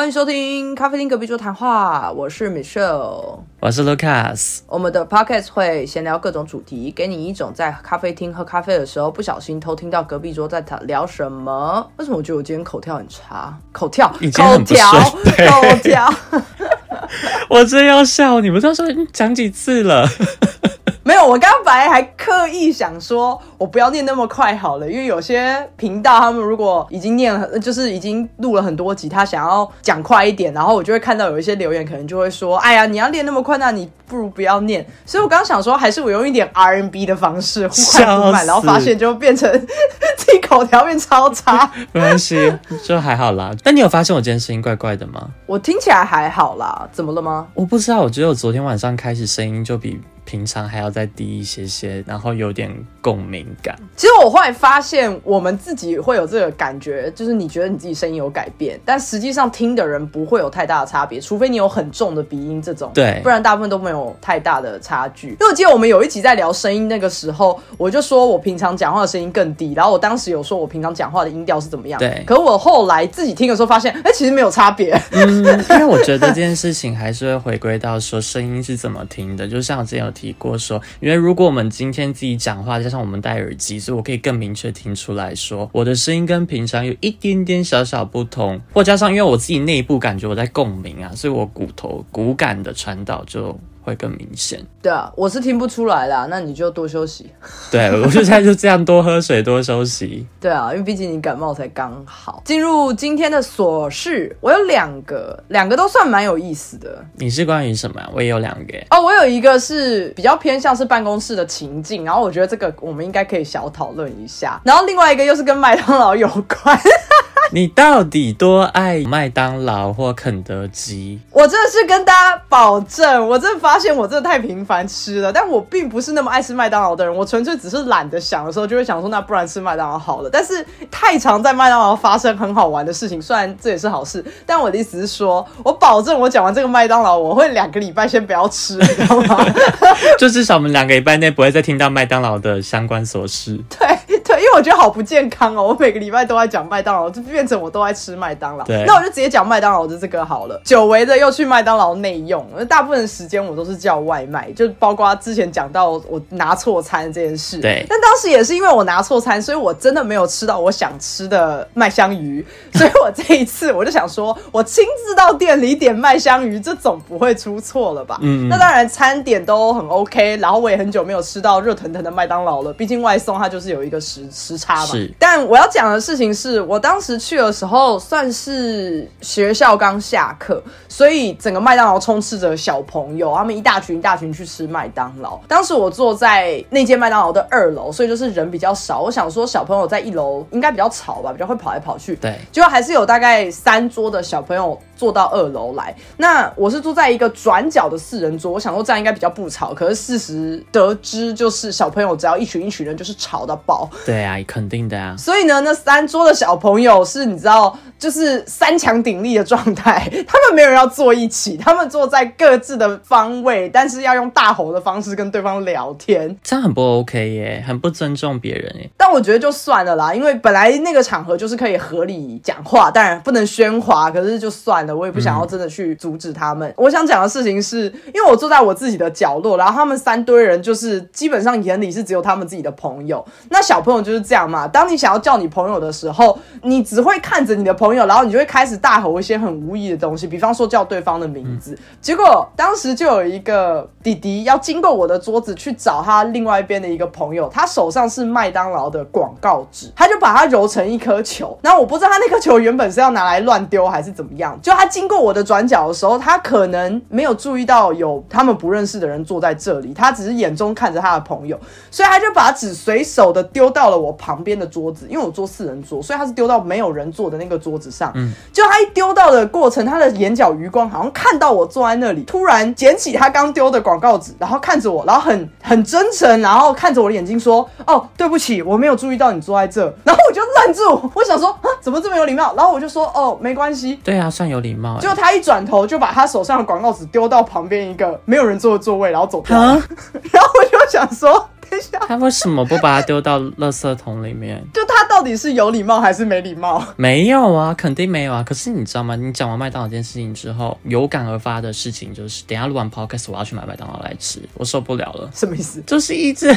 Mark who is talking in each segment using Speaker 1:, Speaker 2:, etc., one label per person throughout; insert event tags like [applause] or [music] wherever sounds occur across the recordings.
Speaker 1: 欢迎收听咖啡厅隔壁桌谈话，我是 Michelle，
Speaker 2: 我是 Lucas。
Speaker 1: 我们的 podcast 会闲聊各种主题，给你一种在咖啡厅喝咖啡的时候不小心偷听到隔壁桌在谈聊什么。为什么我觉得我今天口条很差？口条，口条，口条。[laughs]
Speaker 2: 我真要笑，你们都说讲几次了？
Speaker 1: 没有，我刚刚本来还刻意想说，我不要念那么快好了，因为有些频道他们如果已经念了，就是已经录了很多集，他想要讲快一点，然后我就会看到有一些留言，可能就会说，哎呀，你要念那么快，那你不如不要念。所以我刚刚想说，还是我用一点 [laughs] RNB 的方式忽快忽慢，然后发现就变成自己口条变超差。[laughs]
Speaker 2: 没关系，就还好啦。但你有发现我今天声音怪怪的吗？
Speaker 1: 我听起来还好啦，怎么了吗？
Speaker 2: 我不知道，我觉得我昨天晚上开始声音就比。平常还要再低一些些，然后有点共鸣感。
Speaker 1: 其实我后来发现，我们自己会有这个感觉，就是你觉得你自己声音有改变，但实际上听的人不会有太大的差别，除非你有很重的鼻音这种，
Speaker 2: 对，
Speaker 1: 不然大部分都没有太大的差距。因为我记得我们有一集在聊声音那个时候，我就说我平常讲话的声音更低，然后我当时有说我平常讲话的音调是怎么样，
Speaker 2: 对。
Speaker 1: 可我后来自己听的时候发现，哎，其实没有差别。
Speaker 2: 嗯，因为我觉得这件事情还是会回归到说声音是怎么听的，就像我之前有提过说。因为如果我们今天自己讲话，加上我们戴耳机，所以我可以更明确听出来说，我的声音跟平常有一点点小小不同，或加上因为我自己内部感觉我在共鸣啊，所以我骨头骨感的传导就。会更明显。
Speaker 1: 对啊，我是听不出来啦，那你就多休息。[laughs]
Speaker 2: 对，我就现在就这样多喝水，多休息。
Speaker 1: 对啊，因为毕竟你感冒才刚好。进入今天的琐事，我有两个，两个都算蛮有意思的。
Speaker 2: 你是关于什么？我也有两个。
Speaker 1: 哦，我有一个是比较偏向是办公室的情境，然后我觉得这个我们应该可以小讨论一下。然后另外一个又是跟麦当劳有关。[laughs]
Speaker 2: 你到底多爱麦当劳或肯德基？
Speaker 1: 我真的是跟大家保证，我真的发现我真的太频繁吃了，但我并不是那么爱吃麦当劳的人。我纯粹只是懒得想的时候，就会想说，那不然吃麦当劳好了。但是太常在麦当劳发生很好玩的事情，虽然这也是好事，[laughs] 但我的意思是说，我保证我讲完这个麦当劳，我会两个礼拜先不要吃，你知道吗？
Speaker 2: 就至少我们两个礼拜内不会再听到麦当劳的相关琐事。
Speaker 1: 对。对，因为我觉得好不健康哦。我每个礼拜都在讲麦当劳，就变成我都在吃麦当劳。
Speaker 2: 对，
Speaker 1: 那我就直接讲麦当劳的这个好了。久违的又去麦当劳内用，大部分时间我都是叫外卖，就包括之前讲到我拿错餐这件事。
Speaker 2: 对，
Speaker 1: 但当时也是因为我拿错餐，所以我真的没有吃到我想吃的麦香鱼。[laughs] 所以我这一次我就想说，我亲自到店里点麦香鱼，这总不会出错了吧？嗯。那当然餐点都很 OK，然后我也很久没有吃到热腾腾的麦当劳了。毕竟外送它就是有一个时时差嘛。但我要讲的事情是我当时去的时候，算是学校刚下课，所以整个麦当劳充斥着小朋友，他们一大群一大群去吃麦当劳。当时我坐在那间麦当劳的二楼，所以就是人比较少。我想说小朋友在一楼应该比较吵吧，比较会跑来跑去。
Speaker 2: 对，
Speaker 1: 结果还是有大概三桌的小朋友坐到二楼来。那我是坐在一个转角的四人桌，我想说这样应该比较不吵。可是事实得知，就是小朋友只要一群一群人，就是吵到爆。
Speaker 2: 对啊，肯定的啊。
Speaker 1: 所以呢，那三桌的小朋友是你知道，就是三强鼎立的状态，他们没有人要坐一起，他们坐在各自的方位，但是要用大吼的方式跟对方聊天，
Speaker 2: 这样很不 OK 耶，很不尊重别人耶。
Speaker 1: 但我觉得就算了啦，因为本来那个场合就是可以合理讲话，当然不能喧哗，可是就算了，我也不想要真的去阻止他们。我想讲的事情是，因为我坐在我自己的角落，然后他们三堆人就是基本上眼里是只有他们自己的朋友，那小朋友就是这样嘛，当你想要叫你朋友的时候，你只会看着你的朋友，然后你就会开始大吼一些很无意的东西，比方说叫对方的名字。结果当时就有一个弟弟要经过我的桌子去找他另外一边的一个朋友，他手上是麦当劳的广告纸，他就把它揉成一颗球。然后我不知道他那颗球原本是要拿来乱丢还是怎么样。就他经过我的转角的时候，他可能没有注意到有他们不认识的人坐在这里，他只是眼中看着他的朋友，所以他就把纸随手的丢到了我旁边的桌子，因为我坐四人桌，所以他是丢到没有人坐的那个桌子上。嗯，就他一丢到的过程，他的眼角余光好像看到我坐在那里，突然捡起他刚丢的广告纸，然后看着我，然后很很真诚，然后看着我的眼睛说：“哦，对不起，我没有注意到你坐在这。[laughs] ”然后我就愣住，我想说啊，怎么这么有礼貌？然后我就说：“哦，没关系。”
Speaker 2: 对啊，算有礼貌。
Speaker 1: 结果他一转头就把他手上的广告纸丢到旁边一个没有人坐的座位，然后走掉。[laughs] 然后我就想说。
Speaker 2: 他为什么不把它丢到垃圾桶里面？[laughs]
Speaker 1: 就他到到底是有礼貌还是没礼貌？
Speaker 2: 没有啊，肯定没有啊。可是你知道吗？你讲完麦当劳这件事情之后，有感而发的事情就是，等下录完 podcast 我要去买麦当劳来吃，我受不了了。
Speaker 1: 什么意思？
Speaker 2: 就是一直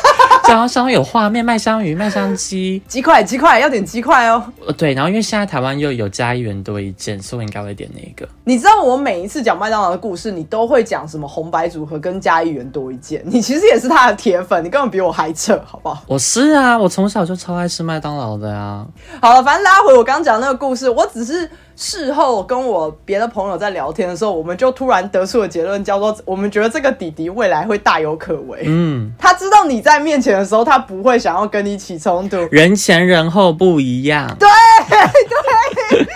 Speaker 2: [laughs] 讲到有画面，麦香鱼、麦香鸡、
Speaker 1: 鸡块、鸡块，要点鸡块哦。
Speaker 2: 呃，对，然后因为现在台湾又有加一元多一件，所以我应该会点那个。
Speaker 1: 你知道我每一次讲麦当劳的故事，你都会讲什么红白组合跟加一元多一件？你其实也是他的铁粉，你根本比我还扯，好不好？
Speaker 2: 我是啊，我从小就超爱吃麦当劳的呀。
Speaker 1: 好了，反正拉回我刚讲那个故事，我只是。事后跟我别的朋友在聊天的时候，我们就突然得出的结论叫做：我们觉得这个弟弟未来会大有可为。嗯，他知道你在面前的时候，他不会想要跟你起冲突。
Speaker 2: 人前人后不一样。
Speaker 1: 对对。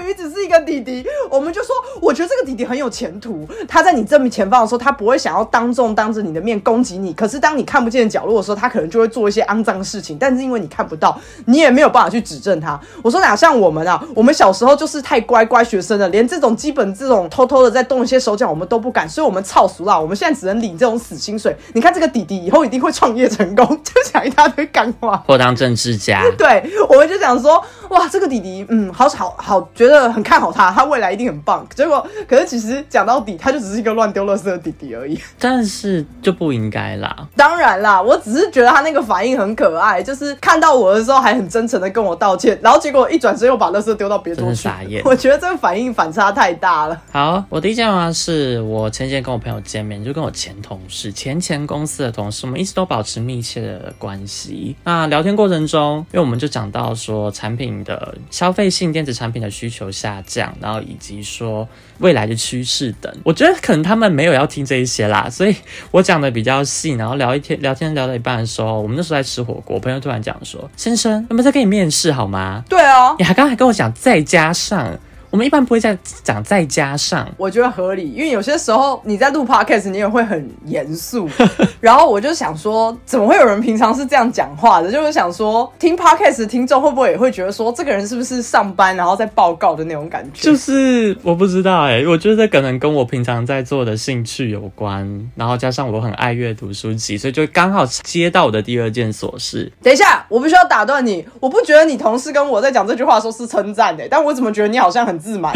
Speaker 1: 他明明只是一个弟弟，我们就说，我觉得这个弟弟很有前途。他在你正面前方的时候，他不会想要当众当着你的面攻击你。可是当你看不见角落的时候，他可能就会做一些肮脏事情。但是因为你看不到，你也没有办法去指正他。我说哪像我们啊，我们小时候就是太乖乖学生了，连这种基本这种偷偷的在动一些手脚，我们都不敢。所以我们操俗了，我们现在只能领这种死薪水。你看这个弟弟以后一定会创业成功，[laughs] 就讲一大堆干话，
Speaker 2: 或当政治家。
Speaker 1: 对，我们就想说，哇，这个弟弟，嗯，好好好。觉得很看好他，他未来一定很棒。结果，可是其实讲到底，他就只是一个乱丢垃圾的弟弟而已。
Speaker 2: 但是就不应该啦。
Speaker 1: 当然啦，我只是觉得他那个反应很可爱，就是看到我的时候还很真诚的跟我道歉，然后结果一转身又把垃圾丢到别桌去。
Speaker 2: 傻眼。
Speaker 1: 我觉得这个反应反差太大了。
Speaker 2: 好，我第一件话是我前几天跟我朋友见面，就跟我前同事、前前公司的同事，我们一直都保持密切的关系。那聊天过程中，因为我们就讲到说产品的消费性电子产品的。需求下降，然后以及说未来的趋势等，我觉得可能他们没有要听这一些啦，所以我讲的比较细，然后聊一天聊天聊到一半的时候，我们那时候在吃火锅，朋友突然讲说：“先生，有没有在跟你面试好吗？”
Speaker 1: 对啊，
Speaker 2: 你还刚才跟我讲，再加上。我们一般不会再讲再加上，
Speaker 1: 我觉得合理，因为有些时候你在录 podcast，你也会很严肃。[laughs] 然后我就想说，怎么会有人平常是这样讲话的？就是想说，听 podcast 的听众会不会也会觉得说，这个人是不是上班然后在报告的那种感觉？
Speaker 2: 就是我不知道哎，我觉得可能跟我平常在做的兴趣有关，然后加上我很爱阅读书籍，所以就刚好接到我的第二件琐事。
Speaker 1: 等一下，我必须要打断你，我不觉得你同事跟我在讲这句话的时候是称赞的，但我怎么觉得你好像很。自满，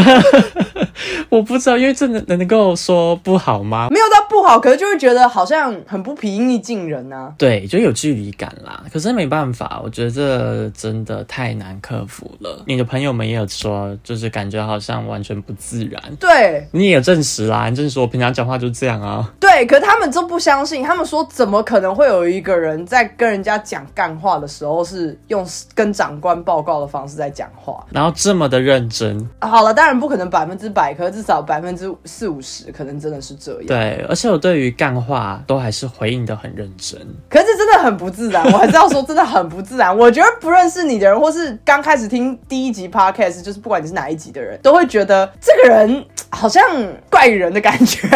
Speaker 1: [laughs]
Speaker 2: 我不知道，因为真的能够说不好吗？
Speaker 1: 没有到不好，可是就会觉得好像很不平易近人啊。
Speaker 2: 对，就有距离感啦。可是没办法，我觉得这真的太难克服了。你的朋友们也有说，就是感觉好像完全不自然。
Speaker 1: 对，
Speaker 2: 你也证实啦，你证实我平常讲话就这样啊。
Speaker 1: 对，可是他们都不相信，他们说怎么可能会有一个人在跟人家讲干话的时候是用跟长官报告的方式在讲话，
Speaker 2: 然后这么的认真。
Speaker 1: 好了，当然不可能百分之百，可至少百分之四五十可能真的是这样。
Speaker 2: 对，而且我对于干话都还是回应的很认真。
Speaker 1: 可是真的很不自然，我还是要说真的很不自然。我觉得不认识你的人，或是刚开始听第一集 podcast，就是不管你是哪一集的人，都会觉得这个人好像怪人的感觉。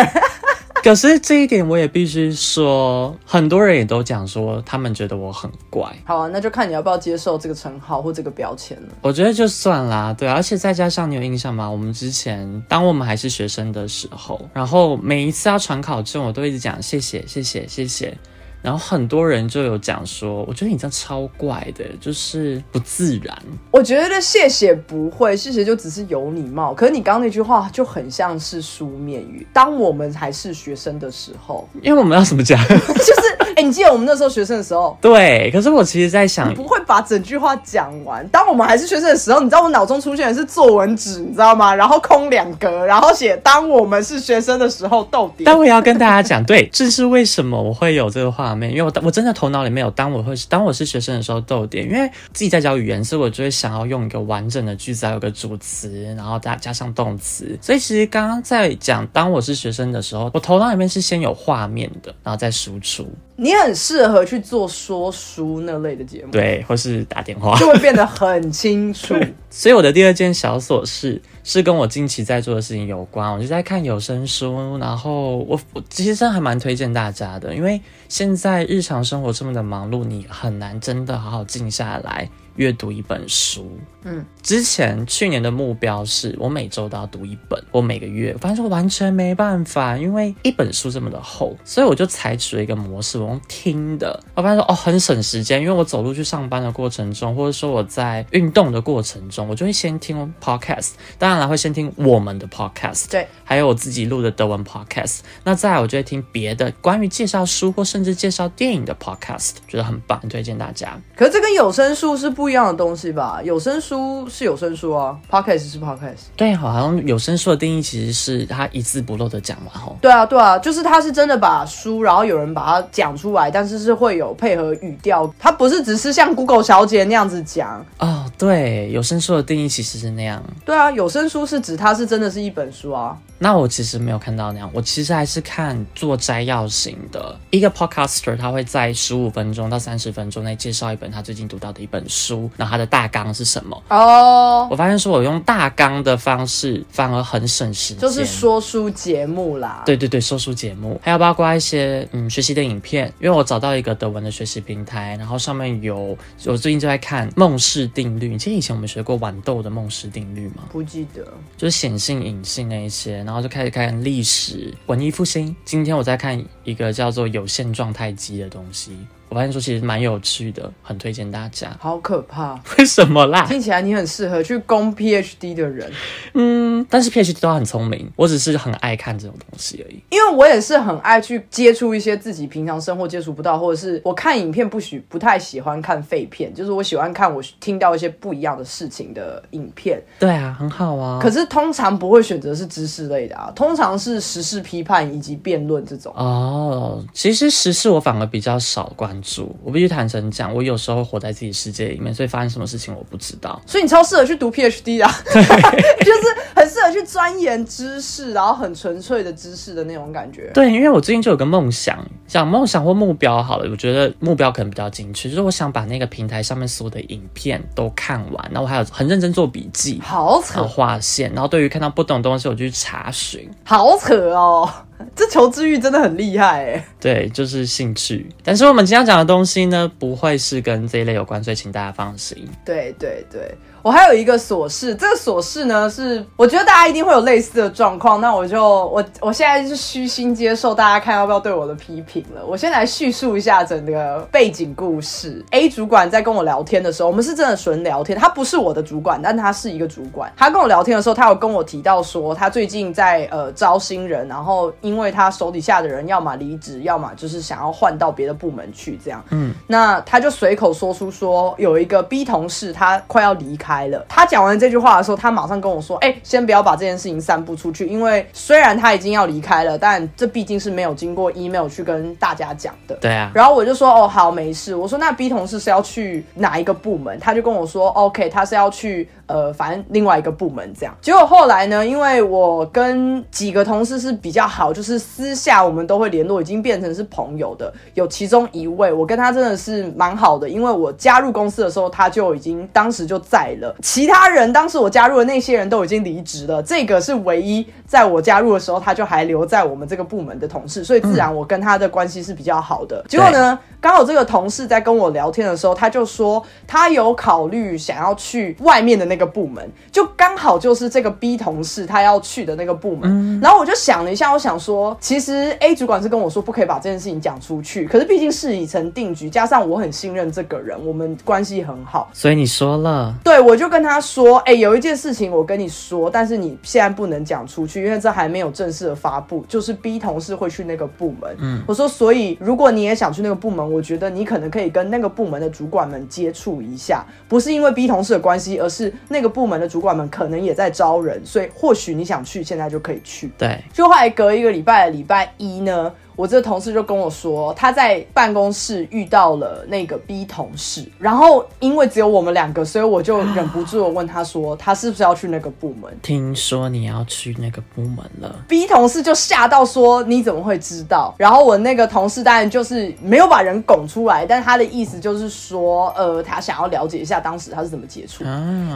Speaker 1: [laughs]
Speaker 2: 可是这一点我也必须说，很多人也都讲说，他们觉得我很怪。
Speaker 1: 好啊，那就看你要不要接受这个称号或这个标签了。
Speaker 2: 我觉得就算啦，对，而且再加上你有印象吗？我们之前当我们还是学生的时候，然后每一次要传考证，我都一直讲谢谢谢谢谢谢。然后很多人就有讲说，我觉得你这样超怪的，就是不自然。
Speaker 1: 我觉得谢谢不会，谢谢就只是有礼貌。可是你刚刚那句话就很像是书面语。当我们还是学生的时候，
Speaker 2: 因为我们要怎么讲？[laughs]
Speaker 1: 就是。哎，你记得我们那时候学生的时候？
Speaker 2: 对，可是我其实在想，
Speaker 1: 不会把整句话讲完。当我们还是学生的时候，你知道我脑中出现的是作文纸，你知道吗？然后空两格，然后写“当我们是学生的时候”逗点。
Speaker 2: 但我也要跟大家讲，对，这是为什么我会有这个画面，因为我我真的头脑里面有“当我会当我是学生的时候”逗点，因为自己在教语言，所以我就会想要用一个完整的句子，还有个主词，然后加加上动词。所以其实刚刚在讲“当我是学生的时候”，我头脑里面是先有画面的，然后再输出。
Speaker 1: 你很适合去做说书那类的节目，
Speaker 2: 对，或是打电话，[laughs]
Speaker 1: 就会变得很清楚。[laughs]
Speaker 2: 所以我的第二件小琐事是跟我近期在做的事情有关，我就在看有声书，然后我我其实真的还蛮推荐大家的，因为现在日常生活这么的忙碌，你很难真的好好静下来。阅读一本书。嗯，之前去年的目标是我每周都要读一本，我每个月，反正完全没办法，因为一本书这么的厚，所以我就采取了一个模式，我用听的。我发现说哦，很省时间，因为我走路去上班的过程中，或者说我在运动的过程中，我就会先听 podcast，当然了，会先听我们的 podcast，
Speaker 1: 对，
Speaker 2: 还有我自己录的德文 podcast。那再来，我就会听别的关于介绍书或甚至介绍电影的 podcast，觉得很棒，推荐大家。
Speaker 1: 可是这跟有声书是不一样的东西吧？有声书是有声书啊，podcast 是 podcast。
Speaker 2: 对，好像有声书的定义其实是他一字不漏的讲完吼。
Speaker 1: 对啊，对啊，就是他是真的把书，然后有人把它讲出来，但是是会有配合语调，他不是只是像 Google 小姐那样子讲。
Speaker 2: 哦，对，有声书的定义其实是那样。
Speaker 1: 对啊，有声书是指它是真的是一本书啊。
Speaker 2: 那我其实没有看到那样，我其实还是看做摘要型的一个 podcaster，他会在十五分钟到三十分钟内介绍一本他最近读到的一本书，然后他的大纲是什么。
Speaker 1: 哦，
Speaker 2: 我发现说我用大纲的方式反而很省时间，
Speaker 1: 就是说书节目啦。
Speaker 2: 对对对，说书节目，还有包括一些嗯学习的影片，因为我找到一个德文的学习平台，然后上面有我最近就在看孟氏定律。其实以前我们学过豌豆的孟氏定律吗，
Speaker 1: 不记得，
Speaker 2: 就是显性、隐性那一些。然后就开始看历史、文艺复兴。今天我在看一个叫做有限状态机的东西。我发现说其实蛮有趣的，很推荐大家。
Speaker 1: 好可怕！[laughs]
Speaker 2: 为什么啦？
Speaker 1: 听起来你很适合去攻 PhD 的人。
Speaker 2: 嗯，但是 PhD 都很聪明，我只是很爱看这种东西而已。
Speaker 1: 因为我也是很爱去接触一些自己平常生活接触不到，或者是我看影片不许不太喜欢看废片，就是我喜欢看我听到一些不一样的事情的影片。
Speaker 2: 对啊，很好啊。
Speaker 1: 可是通常不会选择是知识类的啊，通常是时事批判以及辩论这种。
Speaker 2: 哦，其实时事我反而比较少关。我必须坦诚讲，我有时候活在自己世界里面，所以发生什么事情我不知道。
Speaker 1: 所以你超适合去读 PhD 啊，[laughs] 就是很适合去钻研知识，然后很纯粹的知识的那种感觉。
Speaker 2: 对，因为我最近就有个梦想，讲梦想或目标好了，我觉得目标可能比较精确，就是我想把那个平台上面所有的影片都看完，然后我还有很认真做笔记，
Speaker 1: 好扯，
Speaker 2: 画线，然后对于看到不懂东西，我就去查询，
Speaker 1: 好扯哦。[laughs] 这求知欲真的很厉害哎，
Speaker 2: 对，就是兴趣。但是我们今天讲的东西呢，不会是跟这一类有关，所以请大家放心。
Speaker 1: 对对对。我还有一个琐事，这个琐事呢是我觉得大家一定会有类似的状况，那我就我我现在是虚心接受大家看要不要对我的批评了。我先来叙述一下整个背景故事。A 主管在跟我聊天的时候，我们是真的纯聊天，他不是我的主管，但他是一个主管。他跟我聊天的时候，他有跟我提到说，他最近在呃招新人，然后因为他手底下的人要么离职，要么就是想要换到别的部门去，这样。嗯，那他就随口说出说有一个 B 同事他快要离开。了，他讲完这句话的时候，他马上跟我说：“哎，先不要把这件事情散布出去，因为虽然他已经要离开了，但这毕竟是没有经过 email 去跟大家讲的。”
Speaker 2: 对啊。
Speaker 1: 然后我就说：“哦，好，没事。”我说：“那 B 同事是要去哪一个部门？”他就跟我说：“OK，他是要去。”呃，反正另外一个部门这样，结果后来呢，因为我跟几个同事是比较好，就是私下我们都会联络，已经变成是朋友的。有其中一位，我跟他真的是蛮好的，因为我加入公司的时候，他就已经当时就在了。其他人当时我加入的那些人都已经离职了，这个是唯一在我加入的时候，他就还留在我们这个部门的同事，所以自然我跟他的关系是比较好的。结果呢？刚好这个同事在跟我聊天的时候，他就说他有考虑想要去外面的那个部门，就刚好就是这个 B 同事他要去的那个部门。然后我就想了一下，我想说，其实 A 主管是跟我说不可以把这件事情讲出去，可是毕竟事已成定局，加上我很信任这个人，我们关系很好，
Speaker 2: 所以你说了，
Speaker 1: 对我就跟他说，哎，有一件事情我跟你说，但是你现在不能讲出去，因为这还没有正式的发布，就是 B 同事会去那个部门。嗯，我说，所以如果你也想去那个部门。我觉得你可能可以跟那个部门的主管们接触一下，不是因为 B 同事的关系，而是那个部门的主管们可能也在招人，所以或许你想去，现在就可以去。
Speaker 2: 对，
Speaker 1: 就后来隔一个礼礼拜礼拜一呢。我这个同事就跟我说，他在办公室遇到了那个 B 同事，然后因为只有我们两个，所以我就忍不住问他说，他是不是要去那个部门？
Speaker 2: 听说你要去那个部门了
Speaker 1: ，B 同事就吓到说，你怎么会知道？然后我那个同事当然就是没有把人拱出来，但他的意思就是说，呃，他想要了解一下当时他是怎么接触。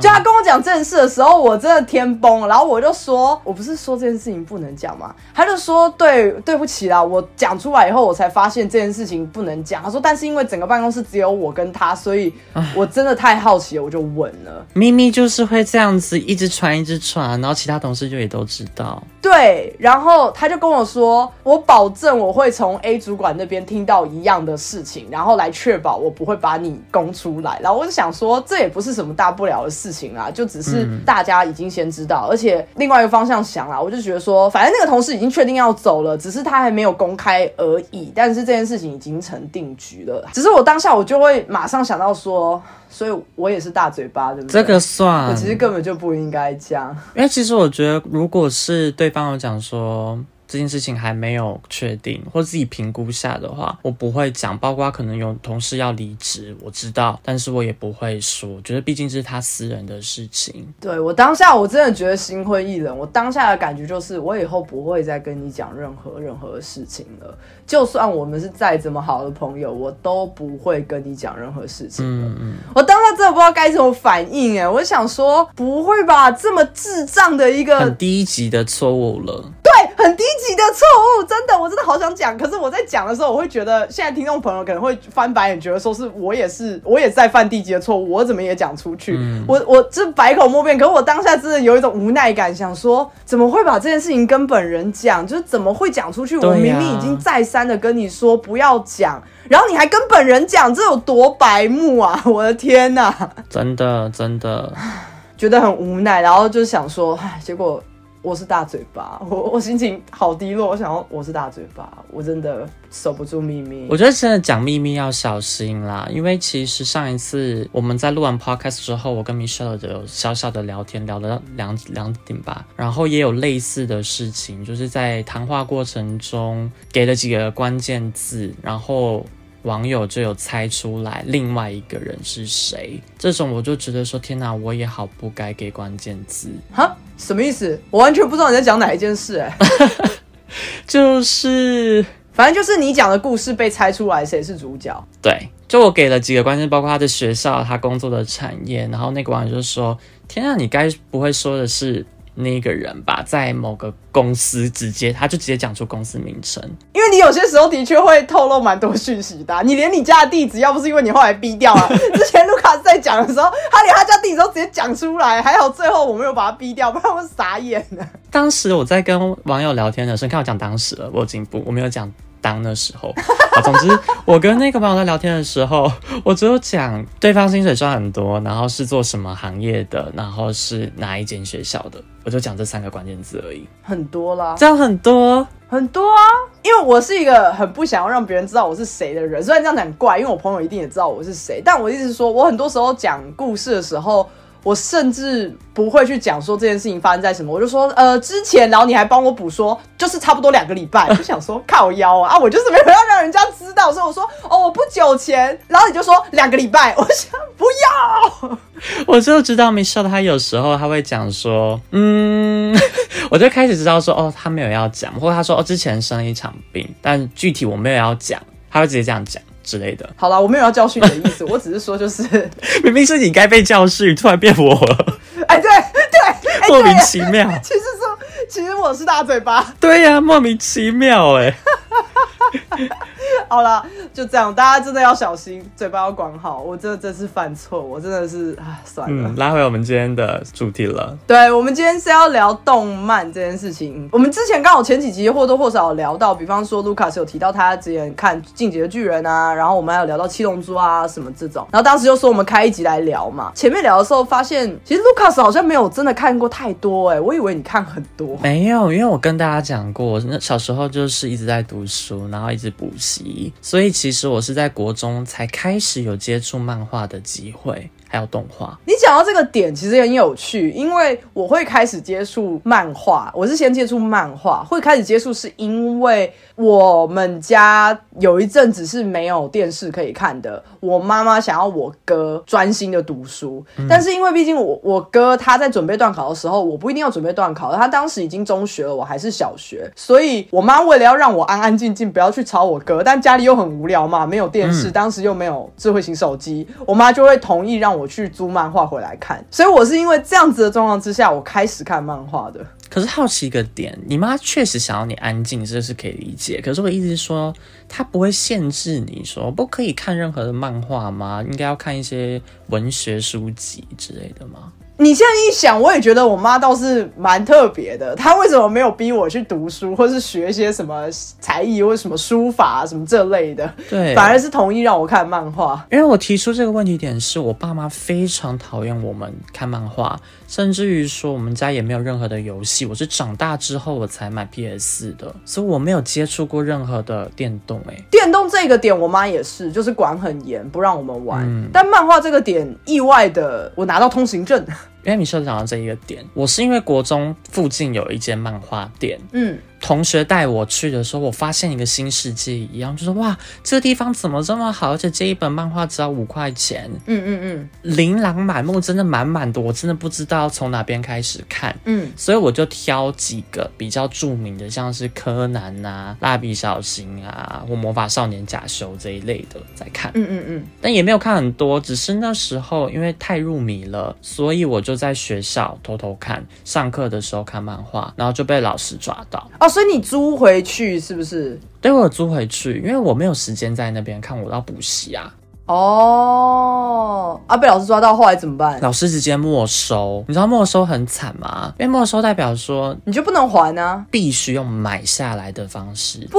Speaker 1: 就他跟我讲正事的时候，我真的天崩了。然后我就说，我不是说这件事情不能讲吗？他就说，对，对不起啦，我。讲出来以后，我才发现这件事情不能讲。他说，但是因为整个办公室只有我跟他，所以我真的太好奇了，我就问了。
Speaker 2: 咪咪就是会这样子一直传一直传，然后其他同事就也都知道。
Speaker 1: 对，然后他就跟我说，我保证我会从 A 主管那边听到一样的事情，然后来确保我不会把你供出来。然后我就想说，这也不是什么大不了的事情啦，就只是大家已经先知道，而且另外一个方向想啦，我就觉得说，反正那个同事已经确定要走了，只是他还没有公开而已。但是这件事情已经成定局了，只是我当下我就会马上想到说。所以我也是大嘴巴，对不
Speaker 2: 对？这个算，
Speaker 1: 我其实根本就不应该讲。
Speaker 2: 因为其实我觉得，如果是对方有讲说。这件事情还没有确定，或自己评估下的话，我不会讲。包括可能有同事要离职，我知道，但是我也不会说，觉得毕竟是他私人的事情。
Speaker 1: 对我当下，我真的觉得心灰意冷。我当下的感觉就是，我以后不会再跟你讲任何任何事情了。就算我们是再怎么好的朋友，我都不会跟你讲任何事情嗯嗯。我当下真的不知道该怎么反应哎，我想说，不会吧，这么智障的一个
Speaker 2: 很低级的错误了。
Speaker 1: 对，很低。级的错误，真的，我真的好想讲。可是我在讲的时候，我会觉得现在听众朋友可能会翻白眼，觉得说是我也是，我也在犯低级的错误，我怎么也讲出去？我我这百口莫辩。可是我当下真的有一种无奈感，想说怎么会把这件事情跟本人讲？就是怎么会讲出去？我明明已经再三的跟你说不要讲，然后你还跟本人讲，这有多白目啊！我的天哪，
Speaker 2: 真的真的
Speaker 1: 觉得很无奈，然后就想说，唉，结果。我是大嘴巴，我我心情好低落。我想要我是大嘴巴，我真的守不住秘密。
Speaker 2: 我觉得现在讲秘密要小心啦，因为其实上一次我们在录完 podcast 之后，我跟 Michelle 有小小的聊天，聊了两两点吧，然后也有类似的事情，就是在谈话过程中给了几个关键字，然后网友就有猜出来另外一个人是谁。这种我就觉得说，天哪，我也好不该给关键字
Speaker 1: 哈。什么意思？我完全不知道你在讲哪一件事哎，[laughs]
Speaker 2: 就是
Speaker 1: 反正就是你讲的故事被猜出来谁是主角。
Speaker 2: 对，就我给了几个关键，包括他的学校、他工作的产业，然后那个网友就说：“天啊，你该不会说的是？”那个人吧，在某个公司直接，他就直接讲出公司名称，
Speaker 1: 因为你有些时候的确会透露蛮多讯息的。你连你家的地址，要不是因为你后来逼掉了，[laughs] 之前卢卡斯在讲的时候，他连他家地址都直接讲出来，还好最后我没有把他逼掉，不然我傻眼了。
Speaker 2: 当时我在跟网友聊天的时候，看我讲当时了，我有进步，我没有讲。当那时候，总之我跟那个朋友在聊天的时候，我只有讲对方薪水赚很多，然后是做什么行业的，然后是哪一间学校的，我就讲这三个关键字而已。
Speaker 1: 很多啦，
Speaker 2: 这样很多
Speaker 1: 很多啊，因为我是一个很不想要让别人知道我是谁的人，虽然这样很怪，因为我朋友一定也知道我是谁，但我意思是说，我很多时候讲故事的时候。我甚至不会去讲说这件事情发生在什么，我就说呃之前，然后你还帮我补说，就是差不多两个礼拜，就想说靠腰啊，[laughs] 啊我就是没有要让人家知道，所以我说哦我不久前，然后你就说两个礼拜，我想不要，
Speaker 2: 我就知道 Michelle 他有时候他会讲说嗯，我就开始知道说哦他没有要讲，或者他说哦之前生了一场病，但具体我没有要讲，他会直接这样讲。之类的，
Speaker 1: 好了，我没有要教训你的意思，[laughs] 我只是说，就是
Speaker 2: 明明是你该被教训，突然变我 [laughs] 了，
Speaker 1: 哎，对对，
Speaker 2: 莫名其妙。[laughs]
Speaker 1: 其实说，其实我是大嘴巴，
Speaker 2: 对呀，莫名其妙，哎。[laughs]
Speaker 1: 好了，就这样，大家真的要小心，嘴巴要管好。我真的这次犯错，我真的是啊，算了。
Speaker 2: 拉回我们今天的主题了。
Speaker 1: 对，我们今天是要聊动漫这件事情。我们之前刚好前几集或多或少聊到，比方说卢卡斯有提到他之前看《进击的巨人》啊，然后我们还有聊到《七龙珠》啊什么这种。然后当时就说我们开一集来聊嘛。前面聊的时候发现，其实卢卡斯好像没有真的看过太多哎，我以为你看很多。
Speaker 2: 没有，因为我跟大家讲过，那小时候就是一直在读书，然后一直补习，所以其实我是在国中才开始有接触漫画的机会。还有动画，
Speaker 1: 你讲到这个点其实很有趣，因为我会开始接触漫画，我是先接触漫画，会开始接触是因为我们家有一阵子是没有电视可以看的，我妈妈想要我哥专心的读书，但是因为毕竟我我哥他在准备断考的时候，我不一定要准备断考，他当时已经中学了，我还是小学，所以我妈为了要让我安安静静，不要去吵我哥，但家里又很无聊嘛，没有电视，当时又没有智慧型手机，我妈就会同意让我。我去租漫画回来看，所以我是因为这样子的状况之下，我开始看漫画的。
Speaker 2: 可是好奇一个点，你妈确实想要你安静，这是可以理解。可是我意思是说，她不会限制你说不可以看任何的漫画吗？应该要看一些文学书籍之类的吗？
Speaker 1: 你现在一想，我也觉得我妈倒是蛮特别的。她为什么没有逼我去读书，或是学一些什么才艺，或者什么书法什么这类的？
Speaker 2: 对，
Speaker 1: 反而是同意让我看漫画。
Speaker 2: 因为我提出这个问题点，是我爸妈非常讨厌我们看漫画，甚至于说我们家也没有任何的游戏。我是长大之后我才买 PS 的，所以我没有接触过任何的电动。哎，
Speaker 1: 电动这个点，我妈也是，就是管很严，不让我们玩。但漫画这个点，意外的我拿到通行证。
Speaker 2: 因为你说讲到这一个点，我是因为国中附近有一间漫画店，
Speaker 1: 嗯。
Speaker 2: 同学带我去的时候，我发现一个新世界一样，就是哇，这个地方怎么这么好？而且这一本漫画只要五块钱，
Speaker 1: 嗯嗯嗯，
Speaker 2: 琳琅满目，真的满满的，我真的不知道从哪边开始看，
Speaker 1: 嗯，
Speaker 2: 所以我就挑几个比较著名的，像是柯南啊、蜡笔小新啊或魔法少年假修这一类的在看，
Speaker 1: 嗯嗯嗯，
Speaker 2: 但也没有看很多，只是那时候因为太入迷了，所以我就在学校偷偷看，上课的时候看漫画，然后就被老师抓到。
Speaker 1: 所以你租回去是不是？
Speaker 2: 对，我租回去，因为我没有时间在那边看，我要补习啊。
Speaker 1: 哦，啊，被老师抓到，后来怎么办？
Speaker 2: 老师直接没收，你知道没收很惨吗？因为没收代表说
Speaker 1: 你就不能还啊，
Speaker 2: 必须用买下来的方式。
Speaker 1: 不，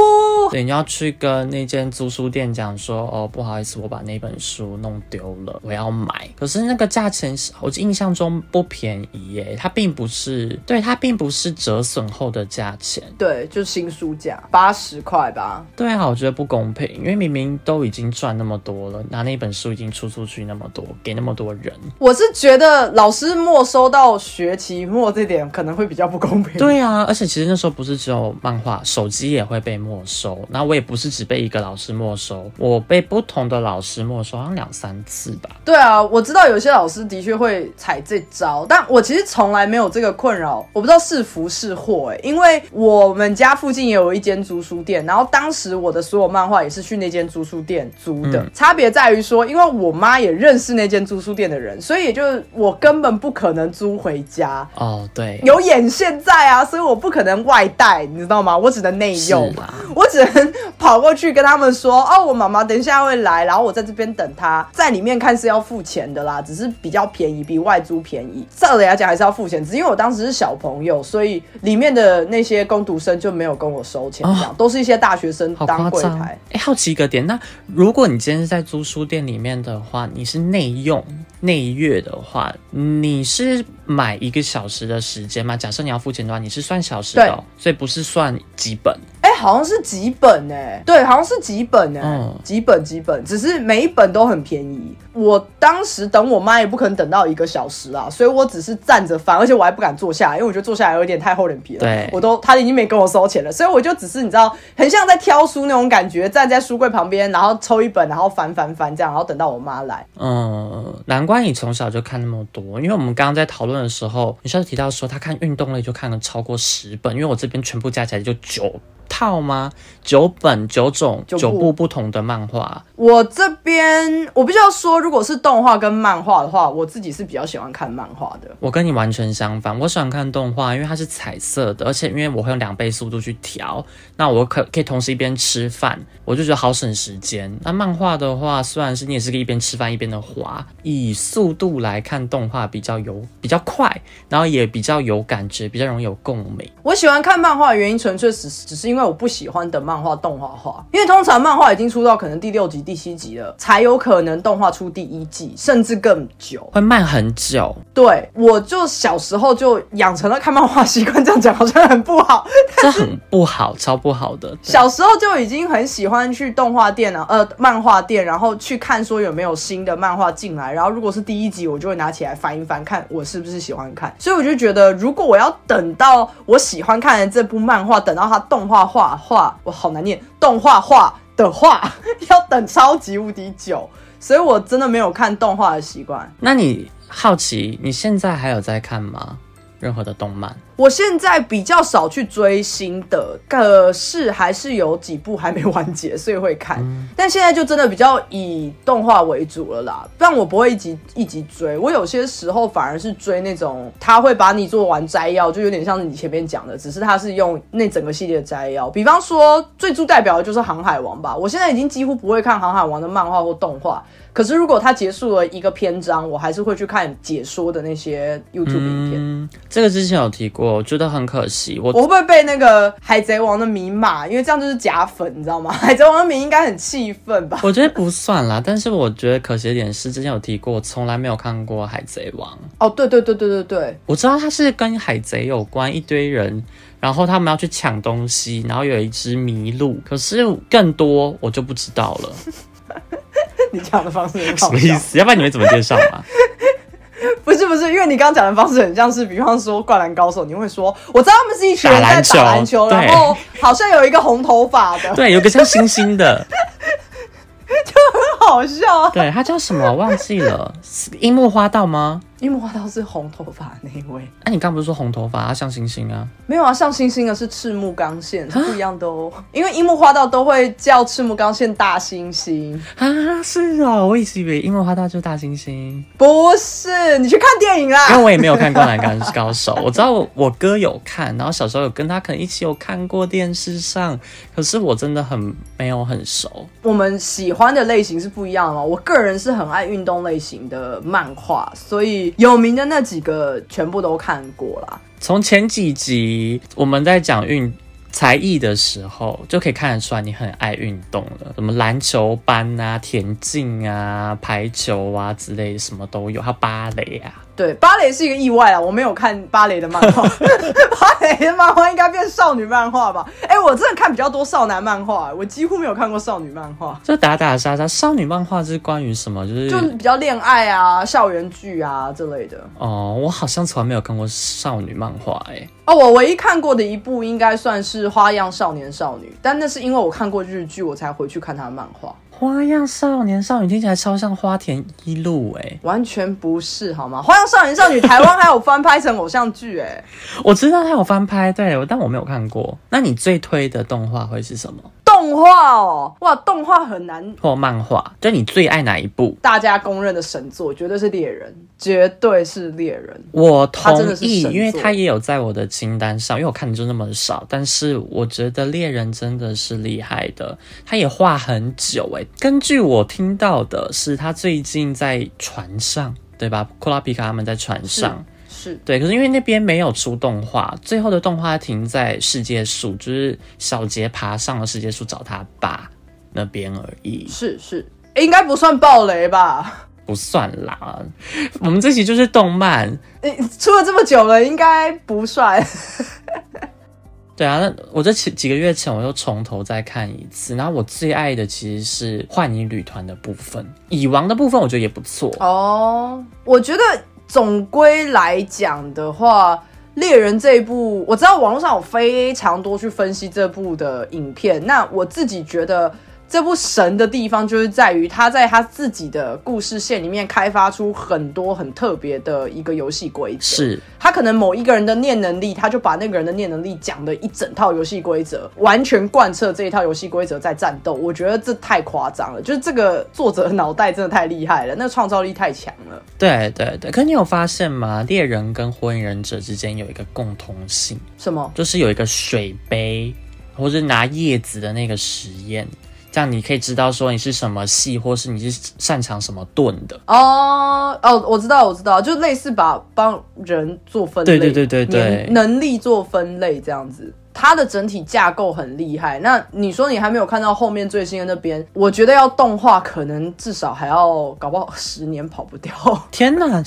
Speaker 2: 对，你要去跟那间租书店讲说，哦，不好意思，我把那本书弄丢了，我要买。可是那个价钱我印象中不便宜耶，它并不是，对，它并不是折损后的价钱，
Speaker 1: 对，就是新书价八十块吧。
Speaker 2: 对啊，我觉得不公平，因为明明都已经赚那么多了，那。那本书已经出出去那么多，给那么多人，
Speaker 1: 我是觉得老师没收到学期末这点可能会比较不公平。
Speaker 2: 对啊，而且其实那时候不是只有漫画，手机也会被没收。那我也不是只被一个老师没收，我被不同的老师没收，好像两三次吧。
Speaker 1: 对啊，我知道有些老师的确会踩这招，但我其实从来没有这个困扰。我不知道是福是祸哎，因为我们家附近也有一间租书店，然后当时我的所有漫画也是去那间租书店租的，差别在。于说，因为我妈也认识那间租书店的人，所以也就我根本不可能租回家。
Speaker 2: 哦，对，
Speaker 1: 有眼线在啊，所以我不可能外带，你知道吗？我只能内用，我只能跑过去跟他们说：“哦，我妈妈等一下会来，然后我在这边等她。”在里面看是要付钱的啦，只是比较便宜，比外租便宜。照理来讲还是要付钱，只是因为我当时是小朋友，所以里面的那些工读生就没有跟我收钱，这样都是一些大学生当柜台。
Speaker 2: 哎，好奇一个点，那如果你今天是在租书。店里面的话，你是内用内月的话，你是买一个小时的时间吗？假设你要付钱的话，你是算小时的，所以不是算几本。
Speaker 1: 哎，好像是几本哎，对，好像是几本哎，几本几本，只是每一本都很便宜。我当时等我妈也不可能等到一个小时啊，所以我只是站着翻，而且我还不敢坐下来，因为我觉得坐下来有点太厚脸皮了。
Speaker 2: 对，
Speaker 1: 我都他已经没跟我收钱了，所以我就只是你知道，很像在挑书那种感觉，站在书柜旁边，然后抽一本，然后翻翻翻这样，然后等到我妈来。
Speaker 2: 嗯，难怪你从小就看那么多，因为我们刚刚在讨论的时候，你上次提到说他看运动类就看了超过十本，因为我这边全部加起来就九。套吗？九本九种九部不同的漫画。
Speaker 1: 我这边我必须要说，如果是动画跟漫画的话，我自己是比较喜欢看漫画的。
Speaker 2: 我跟你完全相反，我喜欢看动画，因为它是彩色的，而且因为我会用两倍速度去调，那我可可以同时一边吃饭，我就觉得好省时间。那漫画的话，虽然是你也是可以一边吃饭一边的滑，以速度来看动画比较有比较快，然后也比较有感觉，比较容易有共鸣。
Speaker 1: 我喜欢看漫画的原因，纯粹只只是因为。我不喜欢等漫画动画化，因为通常漫画已经出到可能第六集、第七集了，才有可能动画出第一季，甚至更久，
Speaker 2: 会慢很久。
Speaker 1: 对，我就小时候就养成了看漫画习惯，这样讲好像很不好，[laughs]
Speaker 2: 这很不好，超不好的。
Speaker 1: 小时候就已经很喜欢去动画店啊，呃，漫画店，然后去看说有没有新的漫画进来，然后如果是第一集，我就会拿起来翻一翻，看我是不是喜欢看。所以我就觉得，如果我要等到我喜欢看的这部漫画，等到它动画。画画我好难念，动画画的话 [laughs] 要等超级无敌久，所以我真的没有看动画的习惯。
Speaker 2: 那你好奇你现在还有在看吗？任何的动漫？
Speaker 1: 我现在比较少去追新的，可是还是有几部还没完结，所以会看。但现在就真的比较以动画为主了啦，但我不会一集一集追。我有些时候反而是追那种他会把你做完摘要，就有点像你前面讲的，只是他是用那整个系列的摘要。比方说最初代表的就是《航海王》吧，我现在已经几乎不会看《航海王》的漫画或动画。可是如果它结束了一个篇章，我还是会去看解说的那些 YouTube 影片。
Speaker 2: 嗯，这个之前有提过，我觉得很可惜。我
Speaker 1: 我会不会被那个海贼王的迷骂？因为这样就是假粉，你知道吗？[laughs] 海贼王的迷应该很气愤吧？
Speaker 2: 我觉得不算啦，但是我觉得可惜的点是，之前有提过，我从来没有看过海贼王。
Speaker 1: 哦，对对对对对对，
Speaker 2: 我知道它是跟海贼有关，一堆人，然后他们要去抢东西，然后有一只麋鹿，可是更多我就不知道了。[laughs]
Speaker 1: 你讲的方式很
Speaker 2: 什。么意思？要不然你们怎么介绍嘛？[laughs]
Speaker 1: 不是不是，因为你刚刚讲的方式很像是，比方说《灌篮高手》，你会说我知道他们是一群人在打篮球，
Speaker 2: 篮球
Speaker 1: 然后好像有一个红头发的，
Speaker 2: 对，有个像星星的，[laughs] 就
Speaker 1: 很好笑啊。
Speaker 2: 对，他叫什么？忘记了，樱木花道吗？
Speaker 1: 樱木花道是红头发那一位，
Speaker 2: 哎、你刚不是说红头发，啊像星星啊？
Speaker 1: 没有啊，像星星的是赤木刚宪，是不一样的哦。因为樱木花道都会叫赤木刚宪大猩猩，
Speaker 2: 啊，是哦，我一直以为樱木花道就是大猩猩，
Speaker 1: 不是，你去看电影啦
Speaker 2: 因为。我也没有看《灌篮高手》，我知道我我哥有看，然后小时候有跟他可能一起有看过电视上，可是我真的很没有很熟。
Speaker 1: 我们喜欢的类型是不一样的嘛。我个人是很爱运动类型的漫画，所以有名的那几个全部都看过啦。
Speaker 2: 从前几集我们在讲运才艺的时候，就可以看得出来你很爱运动了，什么篮球班啊、田径啊、排球啊之类，什么都有，还有芭蕾啊。
Speaker 1: 对，芭蕾是一个意外啊，我没有看芭蕾的漫画，[laughs] 芭蕾的漫画应该变少女漫画吧？哎、我真的看比较多少男漫画，我几乎没有看过少女漫画，
Speaker 2: 就打打杀杀，少女漫画是关于什么？就是
Speaker 1: 就是比较恋爱啊、校园剧啊之类的。
Speaker 2: 哦，我好像从来没有看过少女漫画哎。
Speaker 1: 哦，我唯一看过的一部应该算是《花样少年少女》，但那是因为我看过日剧，我才回去看他的漫画。
Speaker 2: 花样少年少女听起来超像花田一路哎，
Speaker 1: 完全不是好吗？《花样少年少女》台湾还有翻拍成偶像剧，哎，[laughs]
Speaker 2: 我知道它有翻拍，对，但我没有看过。那你最推的动画会是什么？
Speaker 1: 动画哦，哇，动画很难，
Speaker 2: 或漫画？就你最爱哪一部？
Speaker 1: 大家公认的神作绝对是猎人，绝对是猎人。
Speaker 2: 我同意，因为他也有在我的清单上，因为我看的就那么少。但是我觉得猎人真的是厉害的，他也画很久诶。根据我听到的是，他最近在船上，对吧？库拉皮卡他们在船上。
Speaker 1: 是
Speaker 2: 对，可是因为那边没有出动画，最后的动画停在世界树，就是小杰爬上了世界树找他爸那边而已，
Speaker 1: 是是，应该不算暴雷吧？
Speaker 2: 不算啦。我们这期就是动漫，
Speaker 1: 诶出了这么久了，应该不算。[laughs]
Speaker 2: 对啊，那我这几几个月前我又从头再看一次，然后我最爱的其实是幻影旅团的部分，蚁王的部分我觉得也不错。
Speaker 1: 哦，我觉得总归来讲的话，《猎人》这一部，我知道网络上有非常多去分析这部的影片。那我自己觉得这部神的地方，就是在于他在他自己的故事线里面开发出很多很特别的一个游戏规则。
Speaker 2: 是，
Speaker 1: 他可能某一个人的念能力，他就把那个人的念能力讲的一整套游戏规则，完全贯彻这一套游戏规则在战斗。我觉得这太夸张了，就是这个作者脑袋真的太厉害了，那创造力太强了。
Speaker 2: 对对对。可你有发现吗？猎人跟火影忍者之间有一个共同性，
Speaker 1: 什么？
Speaker 2: 就是有一个水杯，或者拿叶子的那个实验。这样你可以知道说你是什么系，或是你是擅长什么盾的。
Speaker 1: 哦哦，我知道，我知道，就类似把帮人做分类，
Speaker 2: 对对对对对
Speaker 1: 能能力做分类这样子。它的整体架构很厉害。那你说你还没有看到后面最新的那边，我觉得要动画可能至少还要搞不好十年跑不掉。
Speaker 2: 天哪，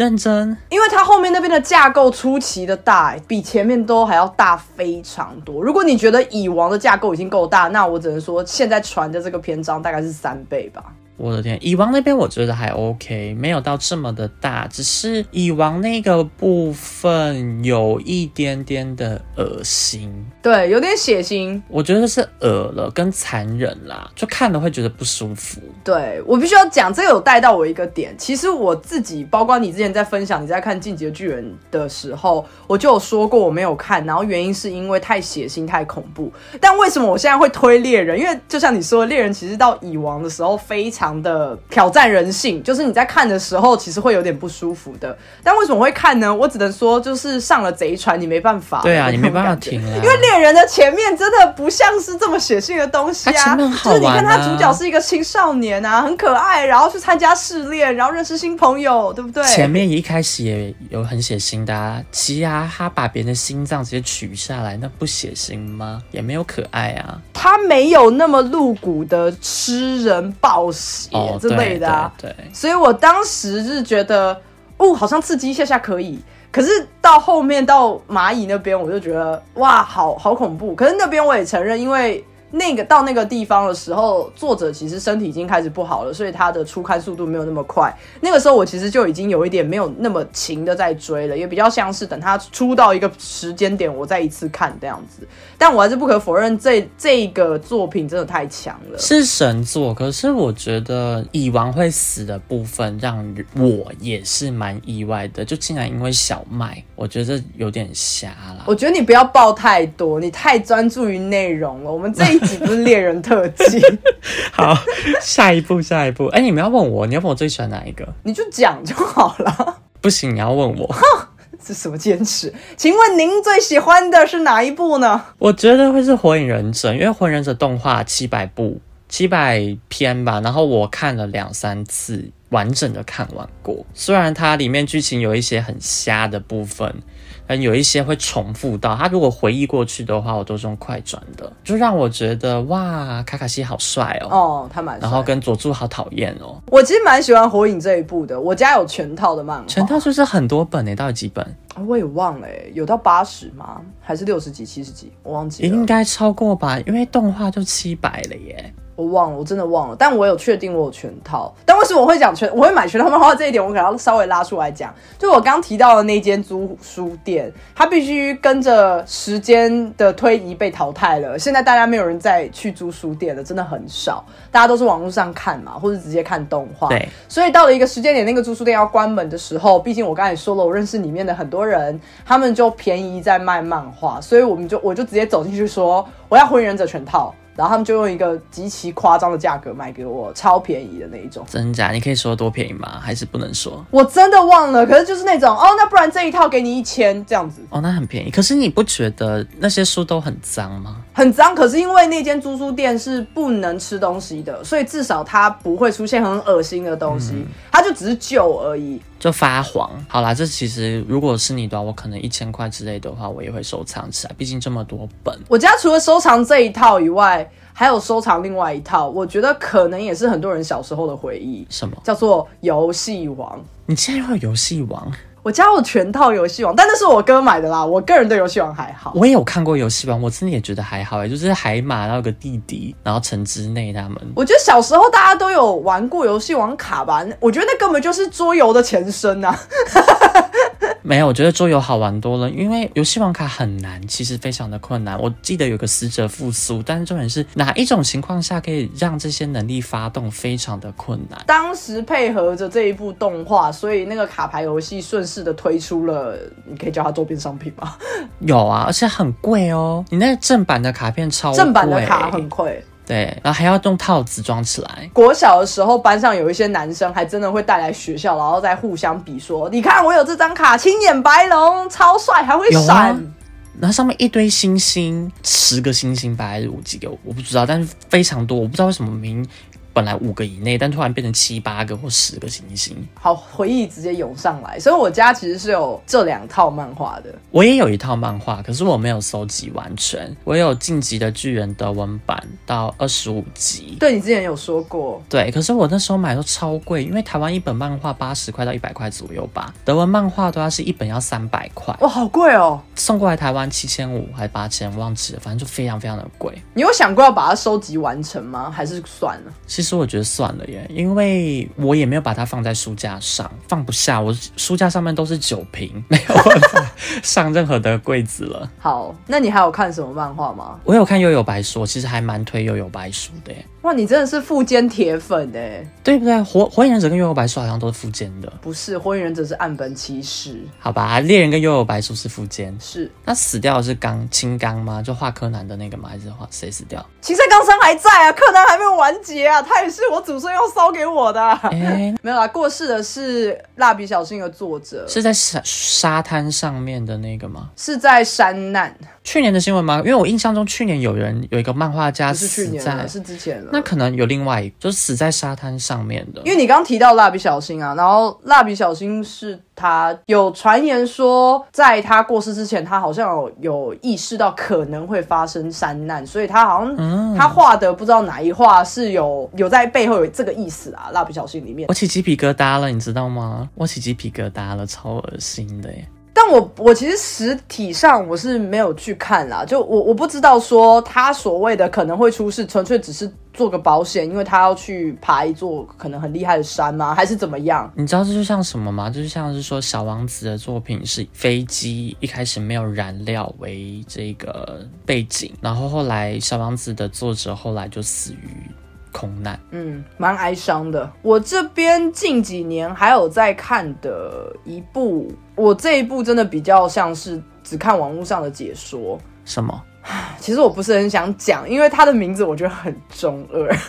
Speaker 2: 认真！
Speaker 1: 因为它后面那边的架构出奇的大，比前面都还要大非常多。如果你觉得蚁王的架构已经够大，那我只能说现在传的这个篇章大概是三倍吧。
Speaker 2: 我的天，蚁王那边我觉得还 OK，没有到这么的大，只是蚁王那个部分有一点点的恶心，
Speaker 1: 对，有点血腥。
Speaker 2: 我觉得是恶了跟残忍啦，就看了会觉得不舒服。
Speaker 1: 对我必须要讲，这个有带到我一个点。其实我自己，包括你之前在分享你在看《进击的巨人》的时候，我就有说过我没有看，然后原因是因为太血腥、太恐怖。但为什么我现在会推猎人？因为就像你说，猎人其实到蚁王的时候非常的挑战人性，就是你在看的时候其实会有点不舒服的。但为什么会看呢？我只能说，就是上了贼船，你没办法。
Speaker 2: 对啊，你没办法停啊，
Speaker 1: 因为猎人的前面真的不像是这么血腥的东西啊，就是你看他主角是一个青少年啊，很可爱，然后去参加试炼，然后认识新朋友，对不对？
Speaker 2: 前面一开始也有很血腥的，啊，奇亚他把别人的心脏直接取下来，那不血腥吗？也没有可爱啊，
Speaker 1: 他没有那么露骨的吃人暴血之类的啊，
Speaker 2: 对，
Speaker 1: 所以我当时是觉得，哦，好像刺激一下下可以。可是到后面到蚂蚁那边，我就觉得哇，好好恐怖。可是那边我也承认，因为。那个到那个地方的时候，作者其实身体已经开始不好了，所以他的出刊速度没有那么快。那个时候我其实就已经有一点没有那么勤的在追了，也比较像是等他出到一个时间点，我再一次看这样子。但我还是不可否认，这这个作品真的太强了，
Speaker 2: 是神作。可是我觉得蚁王会死的部分让我也是蛮意外的，就竟然因为小麦，我觉得有点瞎了。
Speaker 1: 我觉得你不要报太多，你太专注于内容了。我们这一。[laughs] 不是猎人特辑。[laughs]
Speaker 2: 好，下一步，下一步。哎，你们要问我，你要问我最喜欢哪一个？
Speaker 1: 你就讲就好了。
Speaker 2: 不行，你要问我。[laughs]
Speaker 1: 这什么坚持？请问您最喜欢的是哪一部呢？
Speaker 2: 我觉得会是《火影忍者》，因为《火影忍者》动画七百部，七百篇吧。然后我看了两三次，完整的看完过。虽然它里面剧情有一些很瞎的部分。但有一些会重复到他，如果回忆过去的话，我都是用快转的，就让我觉得哇，卡卡西好帅哦。
Speaker 1: 哦，他蛮。
Speaker 2: 然后跟佐助好讨厌哦。
Speaker 1: 我其实蛮喜欢火影这一部的，我家有全套的漫画。
Speaker 2: 全套就是很多本诶，到底几本？
Speaker 1: 我也忘了诶，有到八十吗？还是六十几、七十几？我忘记了。
Speaker 2: 应该超过吧，因为动画就七百了耶。
Speaker 1: 我忘了，我真的忘了，但我有确定我有全套。但为什么我会讲全？我会买全套漫画这一点，我可能要稍微拉出来讲。就我刚提到的那间租书店，它必须跟着时间的推移被淘汰了。现在大家没有人再去租书店了，真的很少，大家都是网络上看嘛，或者直接看动画。
Speaker 2: 对。
Speaker 1: 所以到了一个时间点，那个租书店要关门的时候，毕竟我刚才说了，我认识里面的很多人，他们就便宜在卖漫画，所以我们就我就直接走进去说，我要火影忍者全套。然后他们就用一个极其夸张的价格卖给我，超便宜的那一种。
Speaker 2: 真假？你可以说多便宜吗？还是不能说？
Speaker 1: 我真的忘了。可是就是那种哦，那不然这一套给你一千这样子。
Speaker 2: 哦，那很便宜。可是你不觉得那些书都很脏吗？
Speaker 1: 很脏。可是因为那间租书店是不能吃东西的，所以至少它不会出现很恶心的东西，它就只是旧而已。
Speaker 2: 就发黄。好啦，这其实如果是你的话，我可能一千块之类的话，我也会收藏起来。毕竟这么多本，
Speaker 1: 我家除了收藏这一套以外，还有收藏另外一套。我觉得可能也是很多人小时候的回忆。
Speaker 2: 什么？
Speaker 1: 叫做游戏王？
Speaker 2: 你竟然有游戏王？
Speaker 1: 我家有全套游戏王，但那是我哥买的啦。我个人对游戏王还好。
Speaker 2: 我也有看过游戏王，我真的也觉得还好哎，就是海马然后个弟弟，然后陈之内他们。
Speaker 1: 我觉得小时候大家都有玩过游戏王卡吧？我觉得那根本就是桌游的前身呐。
Speaker 2: 没有，我觉得桌游好玩多了，因为游戏王卡很难，其实非常的困难。我记得有个死者复苏，但是重点是哪一种情况下可以让这些能力发动，非常的困难。
Speaker 1: 当时配合着这一部动画，所以那个卡牌游戏顺势的推出了，你可以叫它周边商品吗？
Speaker 2: 有啊，而且很贵哦，你那正版的卡片超
Speaker 1: 正版的卡很贵。
Speaker 2: 对，然后还要用套子装起来。
Speaker 1: 国小的时候，班上有一些男生还真的会带来学校，然后再互相比说：“你看我有这张卡，青眼白龙，超帅，还会闪。”
Speaker 2: 然后上面一堆星星，十个星星吧，还是五几个，我不知道，但是非常多，我不知道为什么名。本来五个以内，但突然变成七八个或十个星星，
Speaker 1: 好回忆直接涌上来。所以我家其实是有这两套漫画的。
Speaker 2: 我也有一套漫画，可是我没有收集完全。我有《晋级的巨人》德文版到二十五集。
Speaker 1: 对你之前有说过。
Speaker 2: 对，可是我那时候买都超贵，因为台湾一本漫画八十块到一百块左右吧，德文漫画都要是一本要三百块。
Speaker 1: 哇，好贵哦！
Speaker 2: 送过来台湾七千五还八千，忘记了，反正就非常非常的贵。
Speaker 1: 你有想过要把它收集完成吗？还是算了？
Speaker 2: 其实。实我觉得算了耶，因为我也没有把它放在书架上，放不下。我书架上面都是酒瓶，[laughs] 没有办法上任何的柜子了。
Speaker 1: 好，那你还有看什么漫画吗？
Speaker 2: 我有看《悠悠白书》，我其实还蛮推《悠悠白书》的耶，
Speaker 1: 哇，你真的是富坚铁粉哎！
Speaker 2: 对不对？火火影忍者跟悠悠白书好像都是富坚的，
Speaker 1: 不是，火影忍者是岸本齐史，
Speaker 2: 好吧？猎人跟悠悠白书是富坚，
Speaker 1: 是。
Speaker 2: 那死掉的是刚青刚吗？就画柯南的那个吗？还是画谁死掉？
Speaker 1: 青山刚生还在啊，柯南还没有完结啊，他也是我祖孙要烧给我的。
Speaker 2: 哎，[laughs]
Speaker 1: 没有啦，过世的是蜡笔小新的作者，
Speaker 2: 是在沙沙滩上面的那个吗？
Speaker 1: 是在山难。
Speaker 2: 去年的新闻吗？因为我印象中去年有人有一个漫画家
Speaker 1: 不是去年
Speaker 2: 死在，，
Speaker 1: 是之前了。
Speaker 2: 那可能有另外一个，就是死在沙滩上面的。
Speaker 1: 因为你刚提到蜡笔小新啊，然后蜡笔小新是他有传言说，在他过世之前，他好像有有意识到可能会发生山难，所以他好像、他画的不知道哪一画是有有在背后有这个意思啊。蜡笔小新里面
Speaker 2: 我，起鸡皮疙瘩了，你知道吗？我起鸡皮疙瘩了，超恶心的耶！
Speaker 1: 但我我其实实体上我是没有去看啦，就我我不知道说他所谓的可能会出事，纯粹只是做个保险，因为他要去爬一座可能很厉害的山吗？还是怎么样？
Speaker 2: 你知道这就像什么吗？这就像是说小王子的作品是飞机一开始没有燃料为这个背景，然后后来小王子的作者后来就死于空难。
Speaker 1: 嗯，蛮哀伤的。我这边近几年还有在看的一部，我这一部真的比较像是只看网络上的解说。
Speaker 2: 什么？[sighs]
Speaker 1: 其实我不是很想讲，因为它的名字我觉得很中二。[laughs]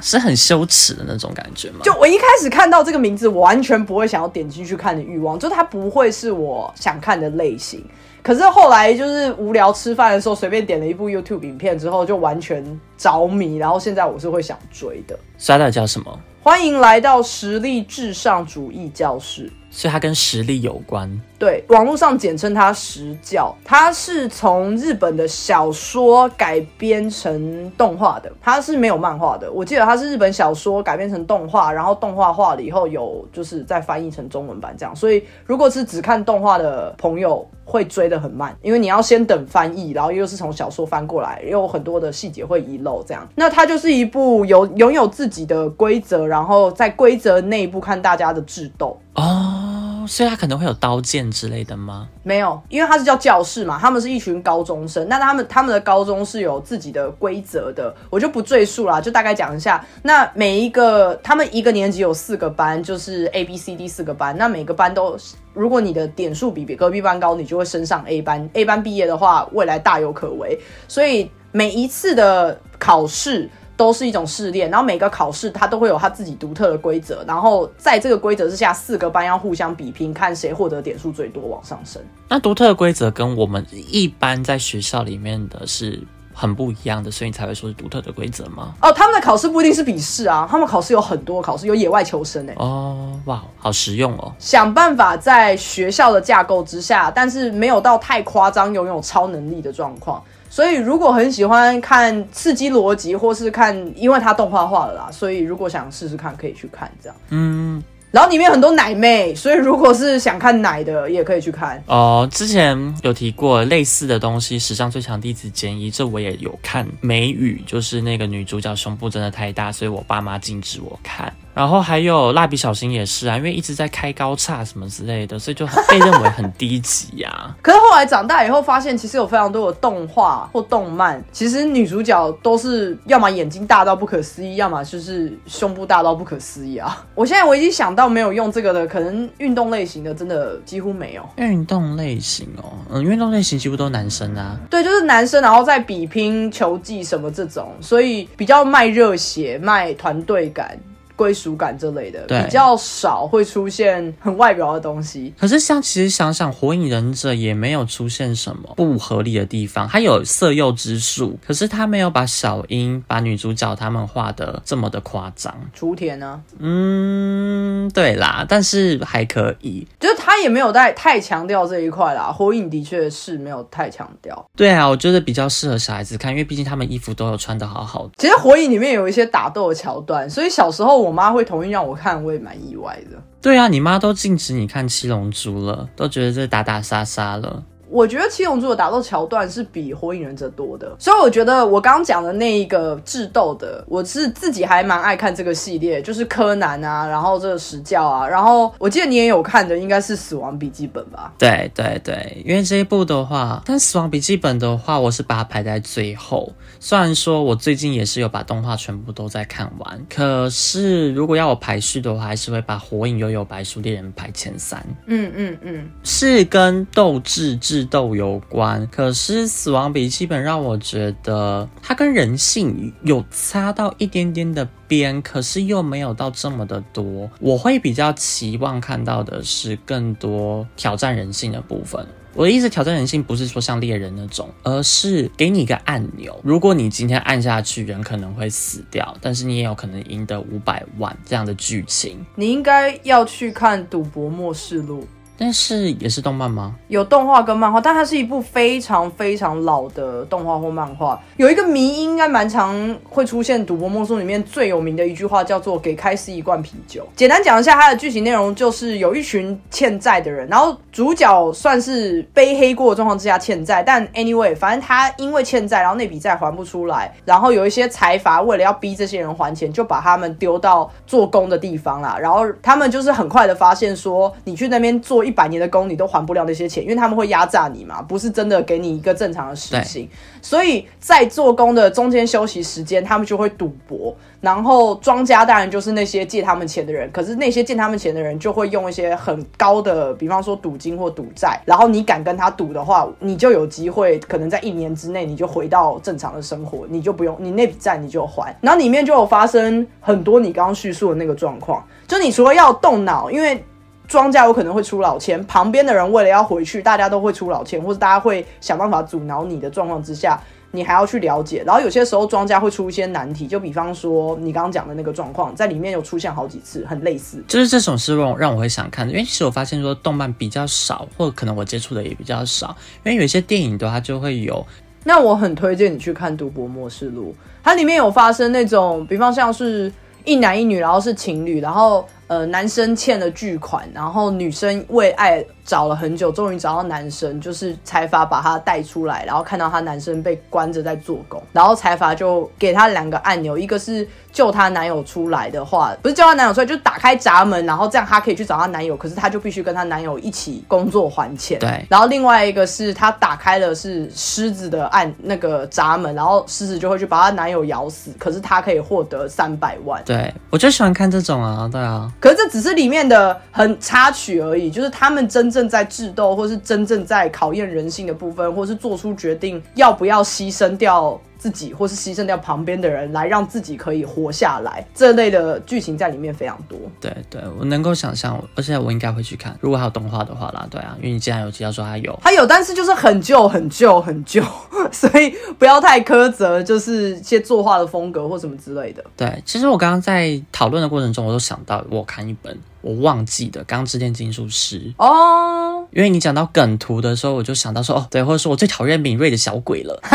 Speaker 2: 是很羞耻的那种感觉吗？
Speaker 1: 就我一开始看到这个名字，我完全不会想要点进去看的欲望，就它不会是我想看的类型。可是后来就是无聊吃饭的时候，随便点了一部 YouTube 影片之后，就完全着迷，然后现在我是会想追的。
Speaker 2: 莎拉叫什么？
Speaker 1: 欢迎来到实力至上主义教室。
Speaker 2: 所以它跟实力有关。
Speaker 1: 对，网络上简称它实教，它是从日本的小说改编成动画的，它是没有漫画的。我记得它是日本小说改编成动画，然后动画化了以后有就是再翻译成中文版这样。所以如果是只看动画的朋友，会追得很慢，因为你要先等翻译，然后又是从小说翻过来，又有很多的细节会遗漏这样。那它就是一部有拥有自己的规则，然后在规则内部看大家的智斗。
Speaker 2: 哦，所以它可能会有刀剑之类的吗？
Speaker 1: 没有，因为它是叫教室嘛，他们是一群高中生，那他们他们的高中是有自己的规则的，我就不赘述了，就大概讲一下。那每一个他们一个年级有四个班，就是 A、B、C、D 四个班，那每个班都，如果你的点数比隔壁班高，你就会升上 A 班，A 班毕业的话，未来大有可为。所以每一次的考试。都是一种试炼，然后每个考试它都会有它自己独特的规则，然后在这个规则之下，四个班要互相比拼，看谁获得点数最多，往上升。
Speaker 2: 那独特的规则跟我们一般在学校里面的是很不一样的，所以你才会说是独特的规则吗？
Speaker 1: 哦，他们的考试不一定是笔试啊，他们考试有很多考试，有野外求生诶、
Speaker 2: 哦，哇，好实用哦。
Speaker 1: 想办法在学校的架构之下，但是没有到太夸张，拥有超能力的状况。所以，如果很喜欢看刺激逻辑，或是看，因为它动画化了啦，所以如果想试试看，可以去看这样。
Speaker 2: 嗯，
Speaker 1: 然后里面很多奶妹，所以如果是想看奶的，也可以去看。
Speaker 2: 哦，之前有提过类似的东西，《史上最强弟子兼一》，这我也有看。美语就是那个女主角胸部真的太大，所以我爸妈禁止我看。然后还有蜡笔小新也是啊，因为一直在开高叉什么之类的，所以就很被认为很低级呀、[laughs]
Speaker 1: 可是后来长大以后，发现其实有非常多的动画或动漫，其实女主角都是要么眼睛大到不可思议，要么就是胸部大到不可思议啊。[laughs] 我现在我已经想到没有用这个的，可能运动类型的真的几乎没有。
Speaker 2: 运动类型哦，嗯，运动类型几乎都男生啊。
Speaker 1: 对，就是男生，然后再比拼球技什么这种，所以比较卖热血、卖团队感、归属感这类的，
Speaker 2: 对
Speaker 1: 比较少会出现很外表的东西。
Speaker 2: 可是像其实想想，《火影忍者》也没有出现什么不合理的地方，它有色诱之术，可是他没有把小樱、把女主角他们画的这么的夸张。
Speaker 1: 雏田呢，
Speaker 2: 嗯，对啦，但是还可以。
Speaker 1: 就是他也没有在太强调这一块啦。火影的确是没有太强调。
Speaker 2: 对啊，我觉得比较适合小孩子看，因为毕竟他们衣服都有穿的好好的。
Speaker 1: 其实火影里面有一些打斗的桥段，所以小时候我我妈会同意让我看，我也蛮意外的。
Speaker 2: 对啊，你妈都禁止你看七龙珠了，都觉得这打打杀杀了。
Speaker 1: 我觉得七龙珠的打斗桥段是比火影忍者多的，所以我觉得我刚刚讲的那一个智斗的，我是自己还蛮爱看这个系列，就是柯南啊，然后这个石教啊，然后我记得你也有看的，应该是死亡笔记本吧？
Speaker 2: 对对对，因为这一部的话，但死亡笔记本的话，我是把它排在最后。虽然说我最近也是有把动画全部都在看完，可是如果要我排序的话，还是会把火影、悠悠白书、猎人排前三。
Speaker 1: 嗯嗯嗯，
Speaker 2: 是跟斗智智斗有关，可是死亡笔记本让我觉得它跟人性有擦到一点点的边，可是又没有到这么的多。我会比较期望看到的是更多挑战人性的部分。我的意思，挑战人性不是说像猎人那种，而是给你一个按钮，如果你今天按下去，人可能会死掉，但是你也有可能赢得五百万这样的剧情。
Speaker 1: 你应该要去看《赌博末世录》。
Speaker 2: 但是也是动漫吗？
Speaker 1: 有动画跟漫画，但它是一部非常非常老的动画或漫画。有一个迷音，应该蛮常会出现《赌博默书》里面最有名的一句话，叫做“给开司一罐啤酒”。简单讲一下它的剧情内容，就是有一群欠债的人，然后主角算是背黑锅的状况之下欠债，但 anyway，反正他因为欠债，然后那笔债还不出来，然后有一些财阀为了要逼这些人还钱，就把他们丢到做工的地方啦。然后他们就是很快的发现说，你去那边做一。百年的工你都还不了那些钱，因为他们会压榨你嘛，不是真的给你一个正常的时薪。所以在做工的中间休息时间，他们就会赌博。然后庄家当然就是那些借他们钱的人，可是那些借他们钱的人就会用一些很高的，比方说赌金或赌债。然后你敢跟他赌的话，你就有机会，可能在一年之内你就回到正常的生活，你就不用你那笔债你就还。然后里面就有发生很多你刚刚叙述的那个状况，就你除了要动脑，因为。庄家有可能会出老千，旁边的人为了要回去，大家都会出老千，或者大家会想办法阻挠你的状况之下，你还要去了解。然后有些时候庄家会出一些难题，就比方说你刚刚讲的那个状况，在里面有出现好几次，很类似。
Speaker 2: 就是这种是让让我会想看的，因为其实我发现说动漫比较少，或者可能我接触的也比较少，因为有一些电影的话就会有。
Speaker 1: 那我很推荐你去看《赌博默示录》，它里面有发生那种，比方像是一男一女，然后是情侣，然后。呃，男生欠了巨款，然后女生为爱找了很久，终于找到男生，就是财阀把他带出来，然后看到他男生被关着在做工，然后财阀就给他两个按钮，一个是救她男友出来的话，不是救她男友出来，就打开闸门，然后这样她可以去找她男友，可是她就必须跟她男友一起工作还钱。
Speaker 2: 对，
Speaker 1: 然后另外一个是他打开了是狮子的按那个闸门，然后狮子就会去把她男友咬死，可是她可以获得三百万。
Speaker 2: 对我就喜欢看这种啊，对啊。
Speaker 1: 可是这只是里面的很插曲而已，就是他们真正在智斗，或是真正在考验人性的部分，或是做出决定要不要牺牲掉。自己，或是牺牲掉旁边的人，来让自己可以活下来，这类的剧情在里面非常多。
Speaker 2: 对对，我能够想象，而且我应该会去看，如果还有动画的话啦。对啊，因为你既然有提到说它有，
Speaker 1: 它有，但是就是很旧、很旧、很旧，所以不要太苛责，就是一些作画的风格或什么之类的。
Speaker 2: 对，其实我刚刚在讨论的过程中，我都想到我看一本我忘记的《钢之炼金术师》哦，因为你讲到梗图的时候，我就想到说哦，对，或者说我最讨厌敏锐的小鬼了。[laughs]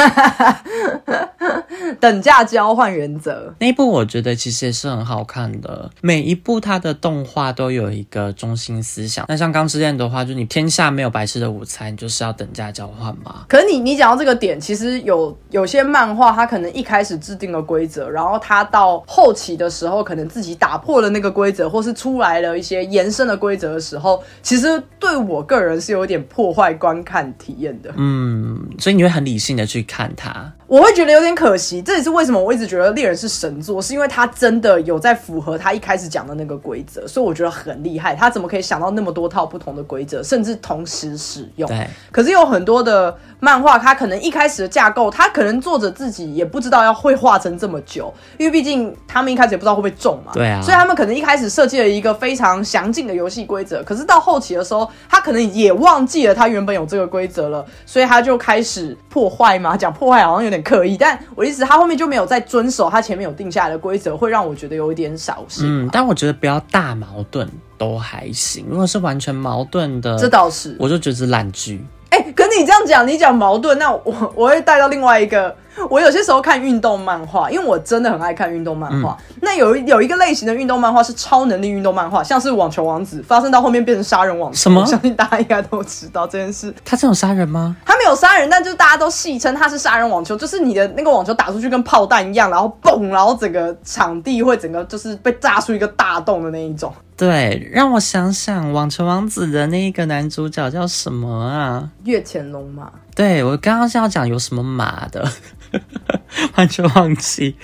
Speaker 1: 等价交换原则
Speaker 2: 那一部，我觉得其实也是很好看的。每一部它的动画都有一个中心思想。那像《钢之炼》的话，就你天下没有白吃的午餐，你就是要等价交换嘛。
Speaker 1: 可是你你讲到这个点，其实有有些漫画，它可能一开始制定了规则，然后它到后期的时候，可能自己打破了那个规则，或是出来了一些延伸的规则的时候，其实对我个人是有点破坏观看体验的。
Speaker 2: 嗯，所以你会很理性的去看它。
Speaker 1: 我会觉得有点可惜，这也是为什么我一直觉得猎人是神作，是因为他真的有在符合他一开始讲的那个规则，所以我觉得很厉害。他怎么可以想到那么多套不同的规则，甚至同时使用？
Speaker 2: 对。
Speaker 1: 可是有很多的漫画，它可能一开始的架构，它可能作者自己也不知道要会画成这么久，因为毕竟他们一开始也不知道会不会中嘛。
Speaker 2: 对啊。
Speaker 1: 所以他们可能一开始设计了一个非常详尽的游戏规则，可是到后期的时候，他可能也忘记了他原本有这个规则了，所以他就开始破坏嘛。讲破坏好像有点刻意，但我意思，他后面就没有再遵守他前面有定下来的规则，会让我觉得有一点扫兴。
Speaker 2: 嗯，但我觉得不要大矛盾都还行。如果是完全矛盾的，
Speaker 1: 这倒是，
Speaker 2: 我就觉得是烂剧。
Speaker 1: 你这样讲，你讲矛盾，那我我会带到另外一个，[laughs] 我有些时候看运动漫画，因为我真的很爱看运动漫画。
Speaker 2: 嗯
Speaker 1: 那有一有一个类型的运动漫画是超能力运动漫画，像是网球王子，发生到后面变成杀人网球。
Speaker 2: 什么
Speaker 1: 我相信大家应该都知道这件事。
Speaker 2: 他这种杀人吗？
Speaker 1: 他没有杀人，但就是大家都戏称他是杀人网球，就是你的那个网球打出去跟炮弹一样，然后嘣，然后整个场地会整个就是被炸出一个大洞的那一种。
Speaker 2: 对，让我想想，《网球王子》的那一个男主角叫什么啊？
Speaker 1: 月前龙嘛，
Speaker 2: 对我刚刚是要讲有什么马的，[laughs] 完全忘记。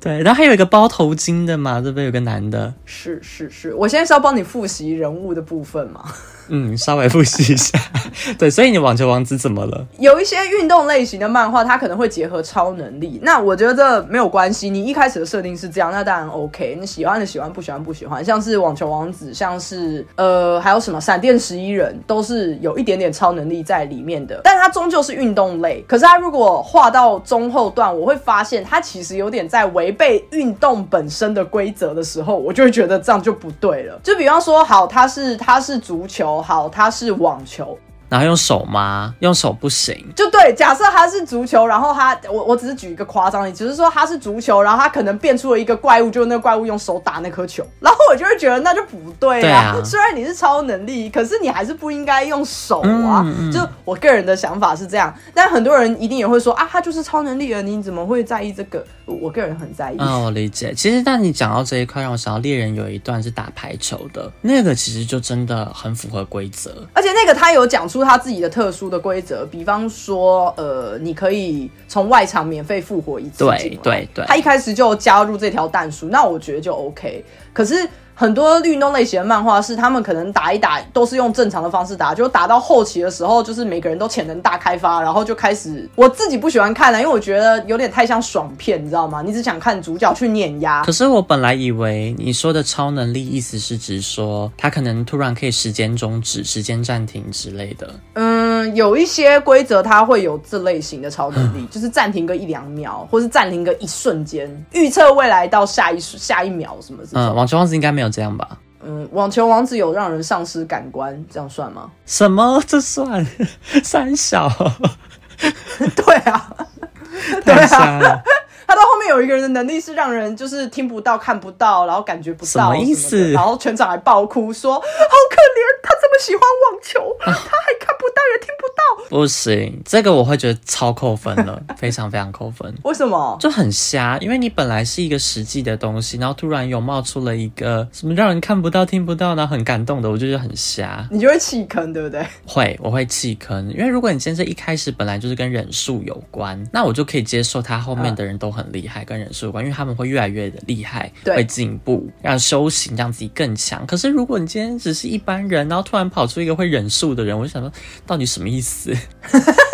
Speaker 2: 对，然后还有一个包头巾的嘛，这边？有个男的，
Speaker 1: 是是是，我现在是要帮你复习人物的部分嘛。
Speaker 2: 嗯，稍微复习一下。[laughs] 对，所以你网球王子怎么了？
Speaker 1: 有一些运动类型的漫画，它可能会结合超能力。那我觉得没有关系，你一开始的设定是这样，那当然 OK。你喜欢的喜欢，不喜欢不喜欢。像是网球王子，像是呃还有什么闪电十一人，都是有一点点超能力在里面的。但它终究是运动类。可是它如果画到中后段，我会发现它其实有点在违背运动本身的规则的时候，我就会觉得这样就不对了。就比方说，好，它是它是足球，好，它是网球。
Speaker 2: 然后用手吗？用手不行。
Speaker 1: 就对，假设他是足球，然后他，我我只是举一个夸张例，只是说他是足球，然后他可能变出了一个怪物，就是那个怪物用手打那颗球，[laughs] 然后我就会觉得那就不对
Speaker 2: 对
Speaker 1: 啊。
Speaker 2: 啊
Speaker 1: 虽然你是超能力，可是你还是不应该用手啊。
Speaker 2: 嗯嗯
Speaker 1: 就我个人的想法是这样，但很多人一定也会说啊，他就是超能力了，你怎么会在意这个？我我个人很在意。
Speaker 2: 哦，我理解。其实，但你讲到这一块，让我想到猎人有一段是打排球的，那个其实就真的很符合规则。
Speaker 1: 而且那个他有讲出他自己的特殊的规则，比方说，呃，你可以从外场免费复活一次
Speaker 2: 对对对
Speaker 1: 他一开始就加入这条弹书，那我觉得就 OK。可是很多运动类型的漫画是他们可能打一打都是用正常的方式打，就打到后期的时候，就是每个人都潜能大开发，然后就开始我自己不喜欢看了，因为我觉得有点太像爽片，你知道吗？你只想看主角去碾压
Speaker 2: 可，是我本来以为你说的超能力意思是指说他可能突然可以时间终止、时间暂停之类的。
Speaker 1: 嗯，有一些规则它会有这类型的超能力，[laughs] 就是暂停个一两秒，或是暂停个一瞬间，预测未来到下一下一秒什么这
Speaker 2: 嗯，网球王子应该没有这样吧？
Speaker 1: 嗯，网球王子有让人丧失感官，这样算吗？
Speaker 2: 什么？这算 [laughs] 三小？[laughs]
Speaker 1: 对啊，[laughs] 对
Speaker 2: 太
Speaker 1: 啊。他到后面有一个人的能力是让人就是听不到、看不到，然后感觉不到
Speaker 2: 什么意思
Speaker 1: 的然后全场还爆哭说好可怜，他这么喜欢网球，[laughs] 他还看不到也听不到，
Speaker 2: 不行，这个我会觉得超扣分了，[laughs] 非常非常扣分。
Speaker 1: 为什么？
Speaker 2: 就很瞎，因为你本来是一个实际的东西，然后突然有冒出了一个什么让人看不到、听不到，然后很感动的，我就觉得很瞎。
Speaker 1: 你就会弃坑，对不对？
Speaker 2: 会，我会弃坑，因为如果你今天一开始本来就是跟忍术有关，那我就可以接受他后面的人都很厉害，跟忍术有关，因为他们会越来越的厉害，
Speaker 1: 对
Speaker 2: 会进步，让修行让自己更强。可是如果你今天只是一般人，然后突然跑出一个会忍术的人，我就想说，到底什么意思？[laughs]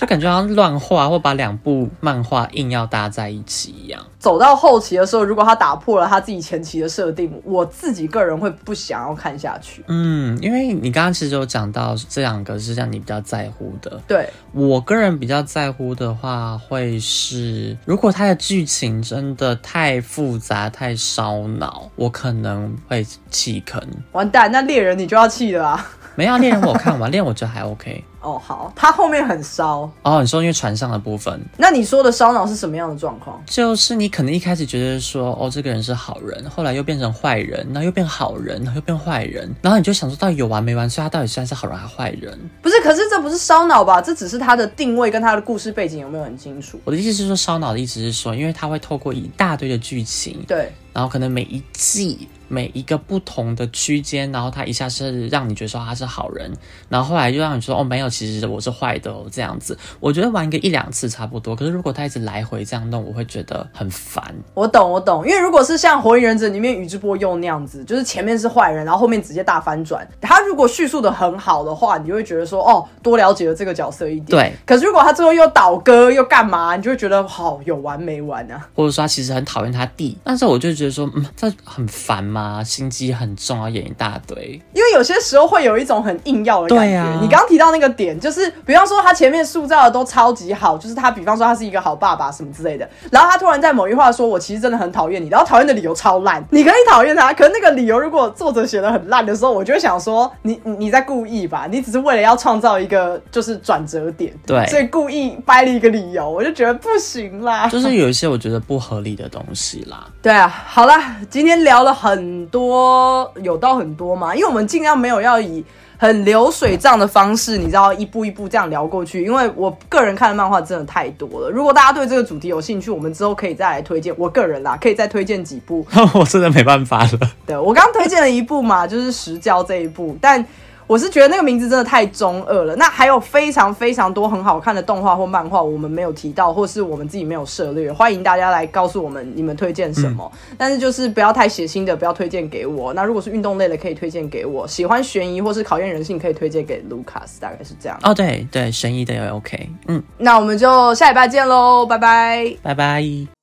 Speaker 2: 就感觉好像乱画，或把两部漫画硬要搭在一起一样。
Speaker 1: 走到后期的时候，如果他打破了他自己前期的设定，我自己个人会不想要看下去。
Speaker 2: 嗯，因为你刚刚其实有讲到这两个是让你比较在乎的，
Speaker 1: 对，
Speaker 2: 我个人比较在乎的话，会是如果他的剧情真的太复杂、太烧脑，我可能会弃坑。
Speaker 1: 完蛋，那猎人你就要弃了啊！
Speaker 2: 没有啊猎人我看完，猎人我觉得还 OK。
Speaker 1: 哦，好，它后面很烧。
Speaker 2: 哦，你说因为船上的部分，
Speaker 1: 那你说的烧脑是什么样的状况？
Speaker 2: 就是你可能一开始觉得说，哦，这个人是好人，后来又变成坏人，然后又变好人，然后又变坏人，然后你就想说，到底有完没完？所以他到底现在是好人还是坏人？
Speaker 1: 不是，可是这不是烧脑吧？这只是他的定位跟他的故事背景有没有很清楚？
Speaker 2: 我的意思是说，烧脑的意思是说，因为他会透过一大堆的剧情，
Speaker 1: 对，
Speaker 2: 然后可能每一季每一个不同的区间，然后他一下是让你觉得说他是好人，然后后来又让你说哦没有，其实我是坏的哦这样子。我觉得玩个一两次差不多，可是如果他一直来回这样弄，我会觉得很烦。
Speaker 1: 我懂，我懂。因为如果是像《火影忍者》里面宇智波鼬那样子，就是前面是坏人，然后后面直接大翻转。他如果叙述的很好的话，你就会觉得说，哦，多了解了这个角色一点。
Speaker 2: 对。
Speaker 1: 可是如果他最后又倒戈又干嘛，你就会觉得好有完没完啊？
Speaker 2: 或者说他其实很讨厌他弟，但是我就觉得说，嗯，这很烦嘛。吗？心机很重，要演一大堆。
Speaker 1: 因为有些时候会有一种很硬要的感觉。你刚刚提到那个点，就是比方说他前面塑造的都超级好，就是他比方说他是一个好爸爸什么之类的，然后他突然在某一话说我其实真的很讨厌你，然后讨厌的理由超烂，你可以讨厌他，可是那个理由如果作者写的很烂的时候，我就会想说你你你在故意吧，你只是为了要创造一个就是转折点，
Speaker 2: 对
Speaker 1: 所以故意掰了一个理由，我就觉得不行啦，
Speaker 2: 就是有一些我觉得不合理的东西啦。
Speaker 1: 对啊，好了，今天聊了很多，有到很多嘛，因为我们尽量没有要以很流水账的方式，你知道一步一步这样聊过去。因为我个人看的漫画真的太多了，如果大家对这个主题有兴趣，我们之后可以再来推荐。我个人啦，可以再推荐几部。[laughs]
Speaker 2: 我真的没办法了。
Speaker 1: 对我刚刚推荐了一部嘛，就是《石教》这一部，但我是觉得那个名字真的太中二了。那还有非常非常多很好看的动画或漫画，我们没有提到，或是我们自己没有涉猎，欢迎大家来告诉我们你们推荐什么。但是就是不要太血腥的，不要推荐给我。那如果是运动类的，可以推荐给我；喜欢悬疑或是考验人性，可以推荐给 Lucas，大概是这样。
Speaker 2: 哦，对对，神医的也 OK。嗯，
Speaker 1: 那我们就下礼拜见喽，拜拜。
Speaker 2: 拜拜。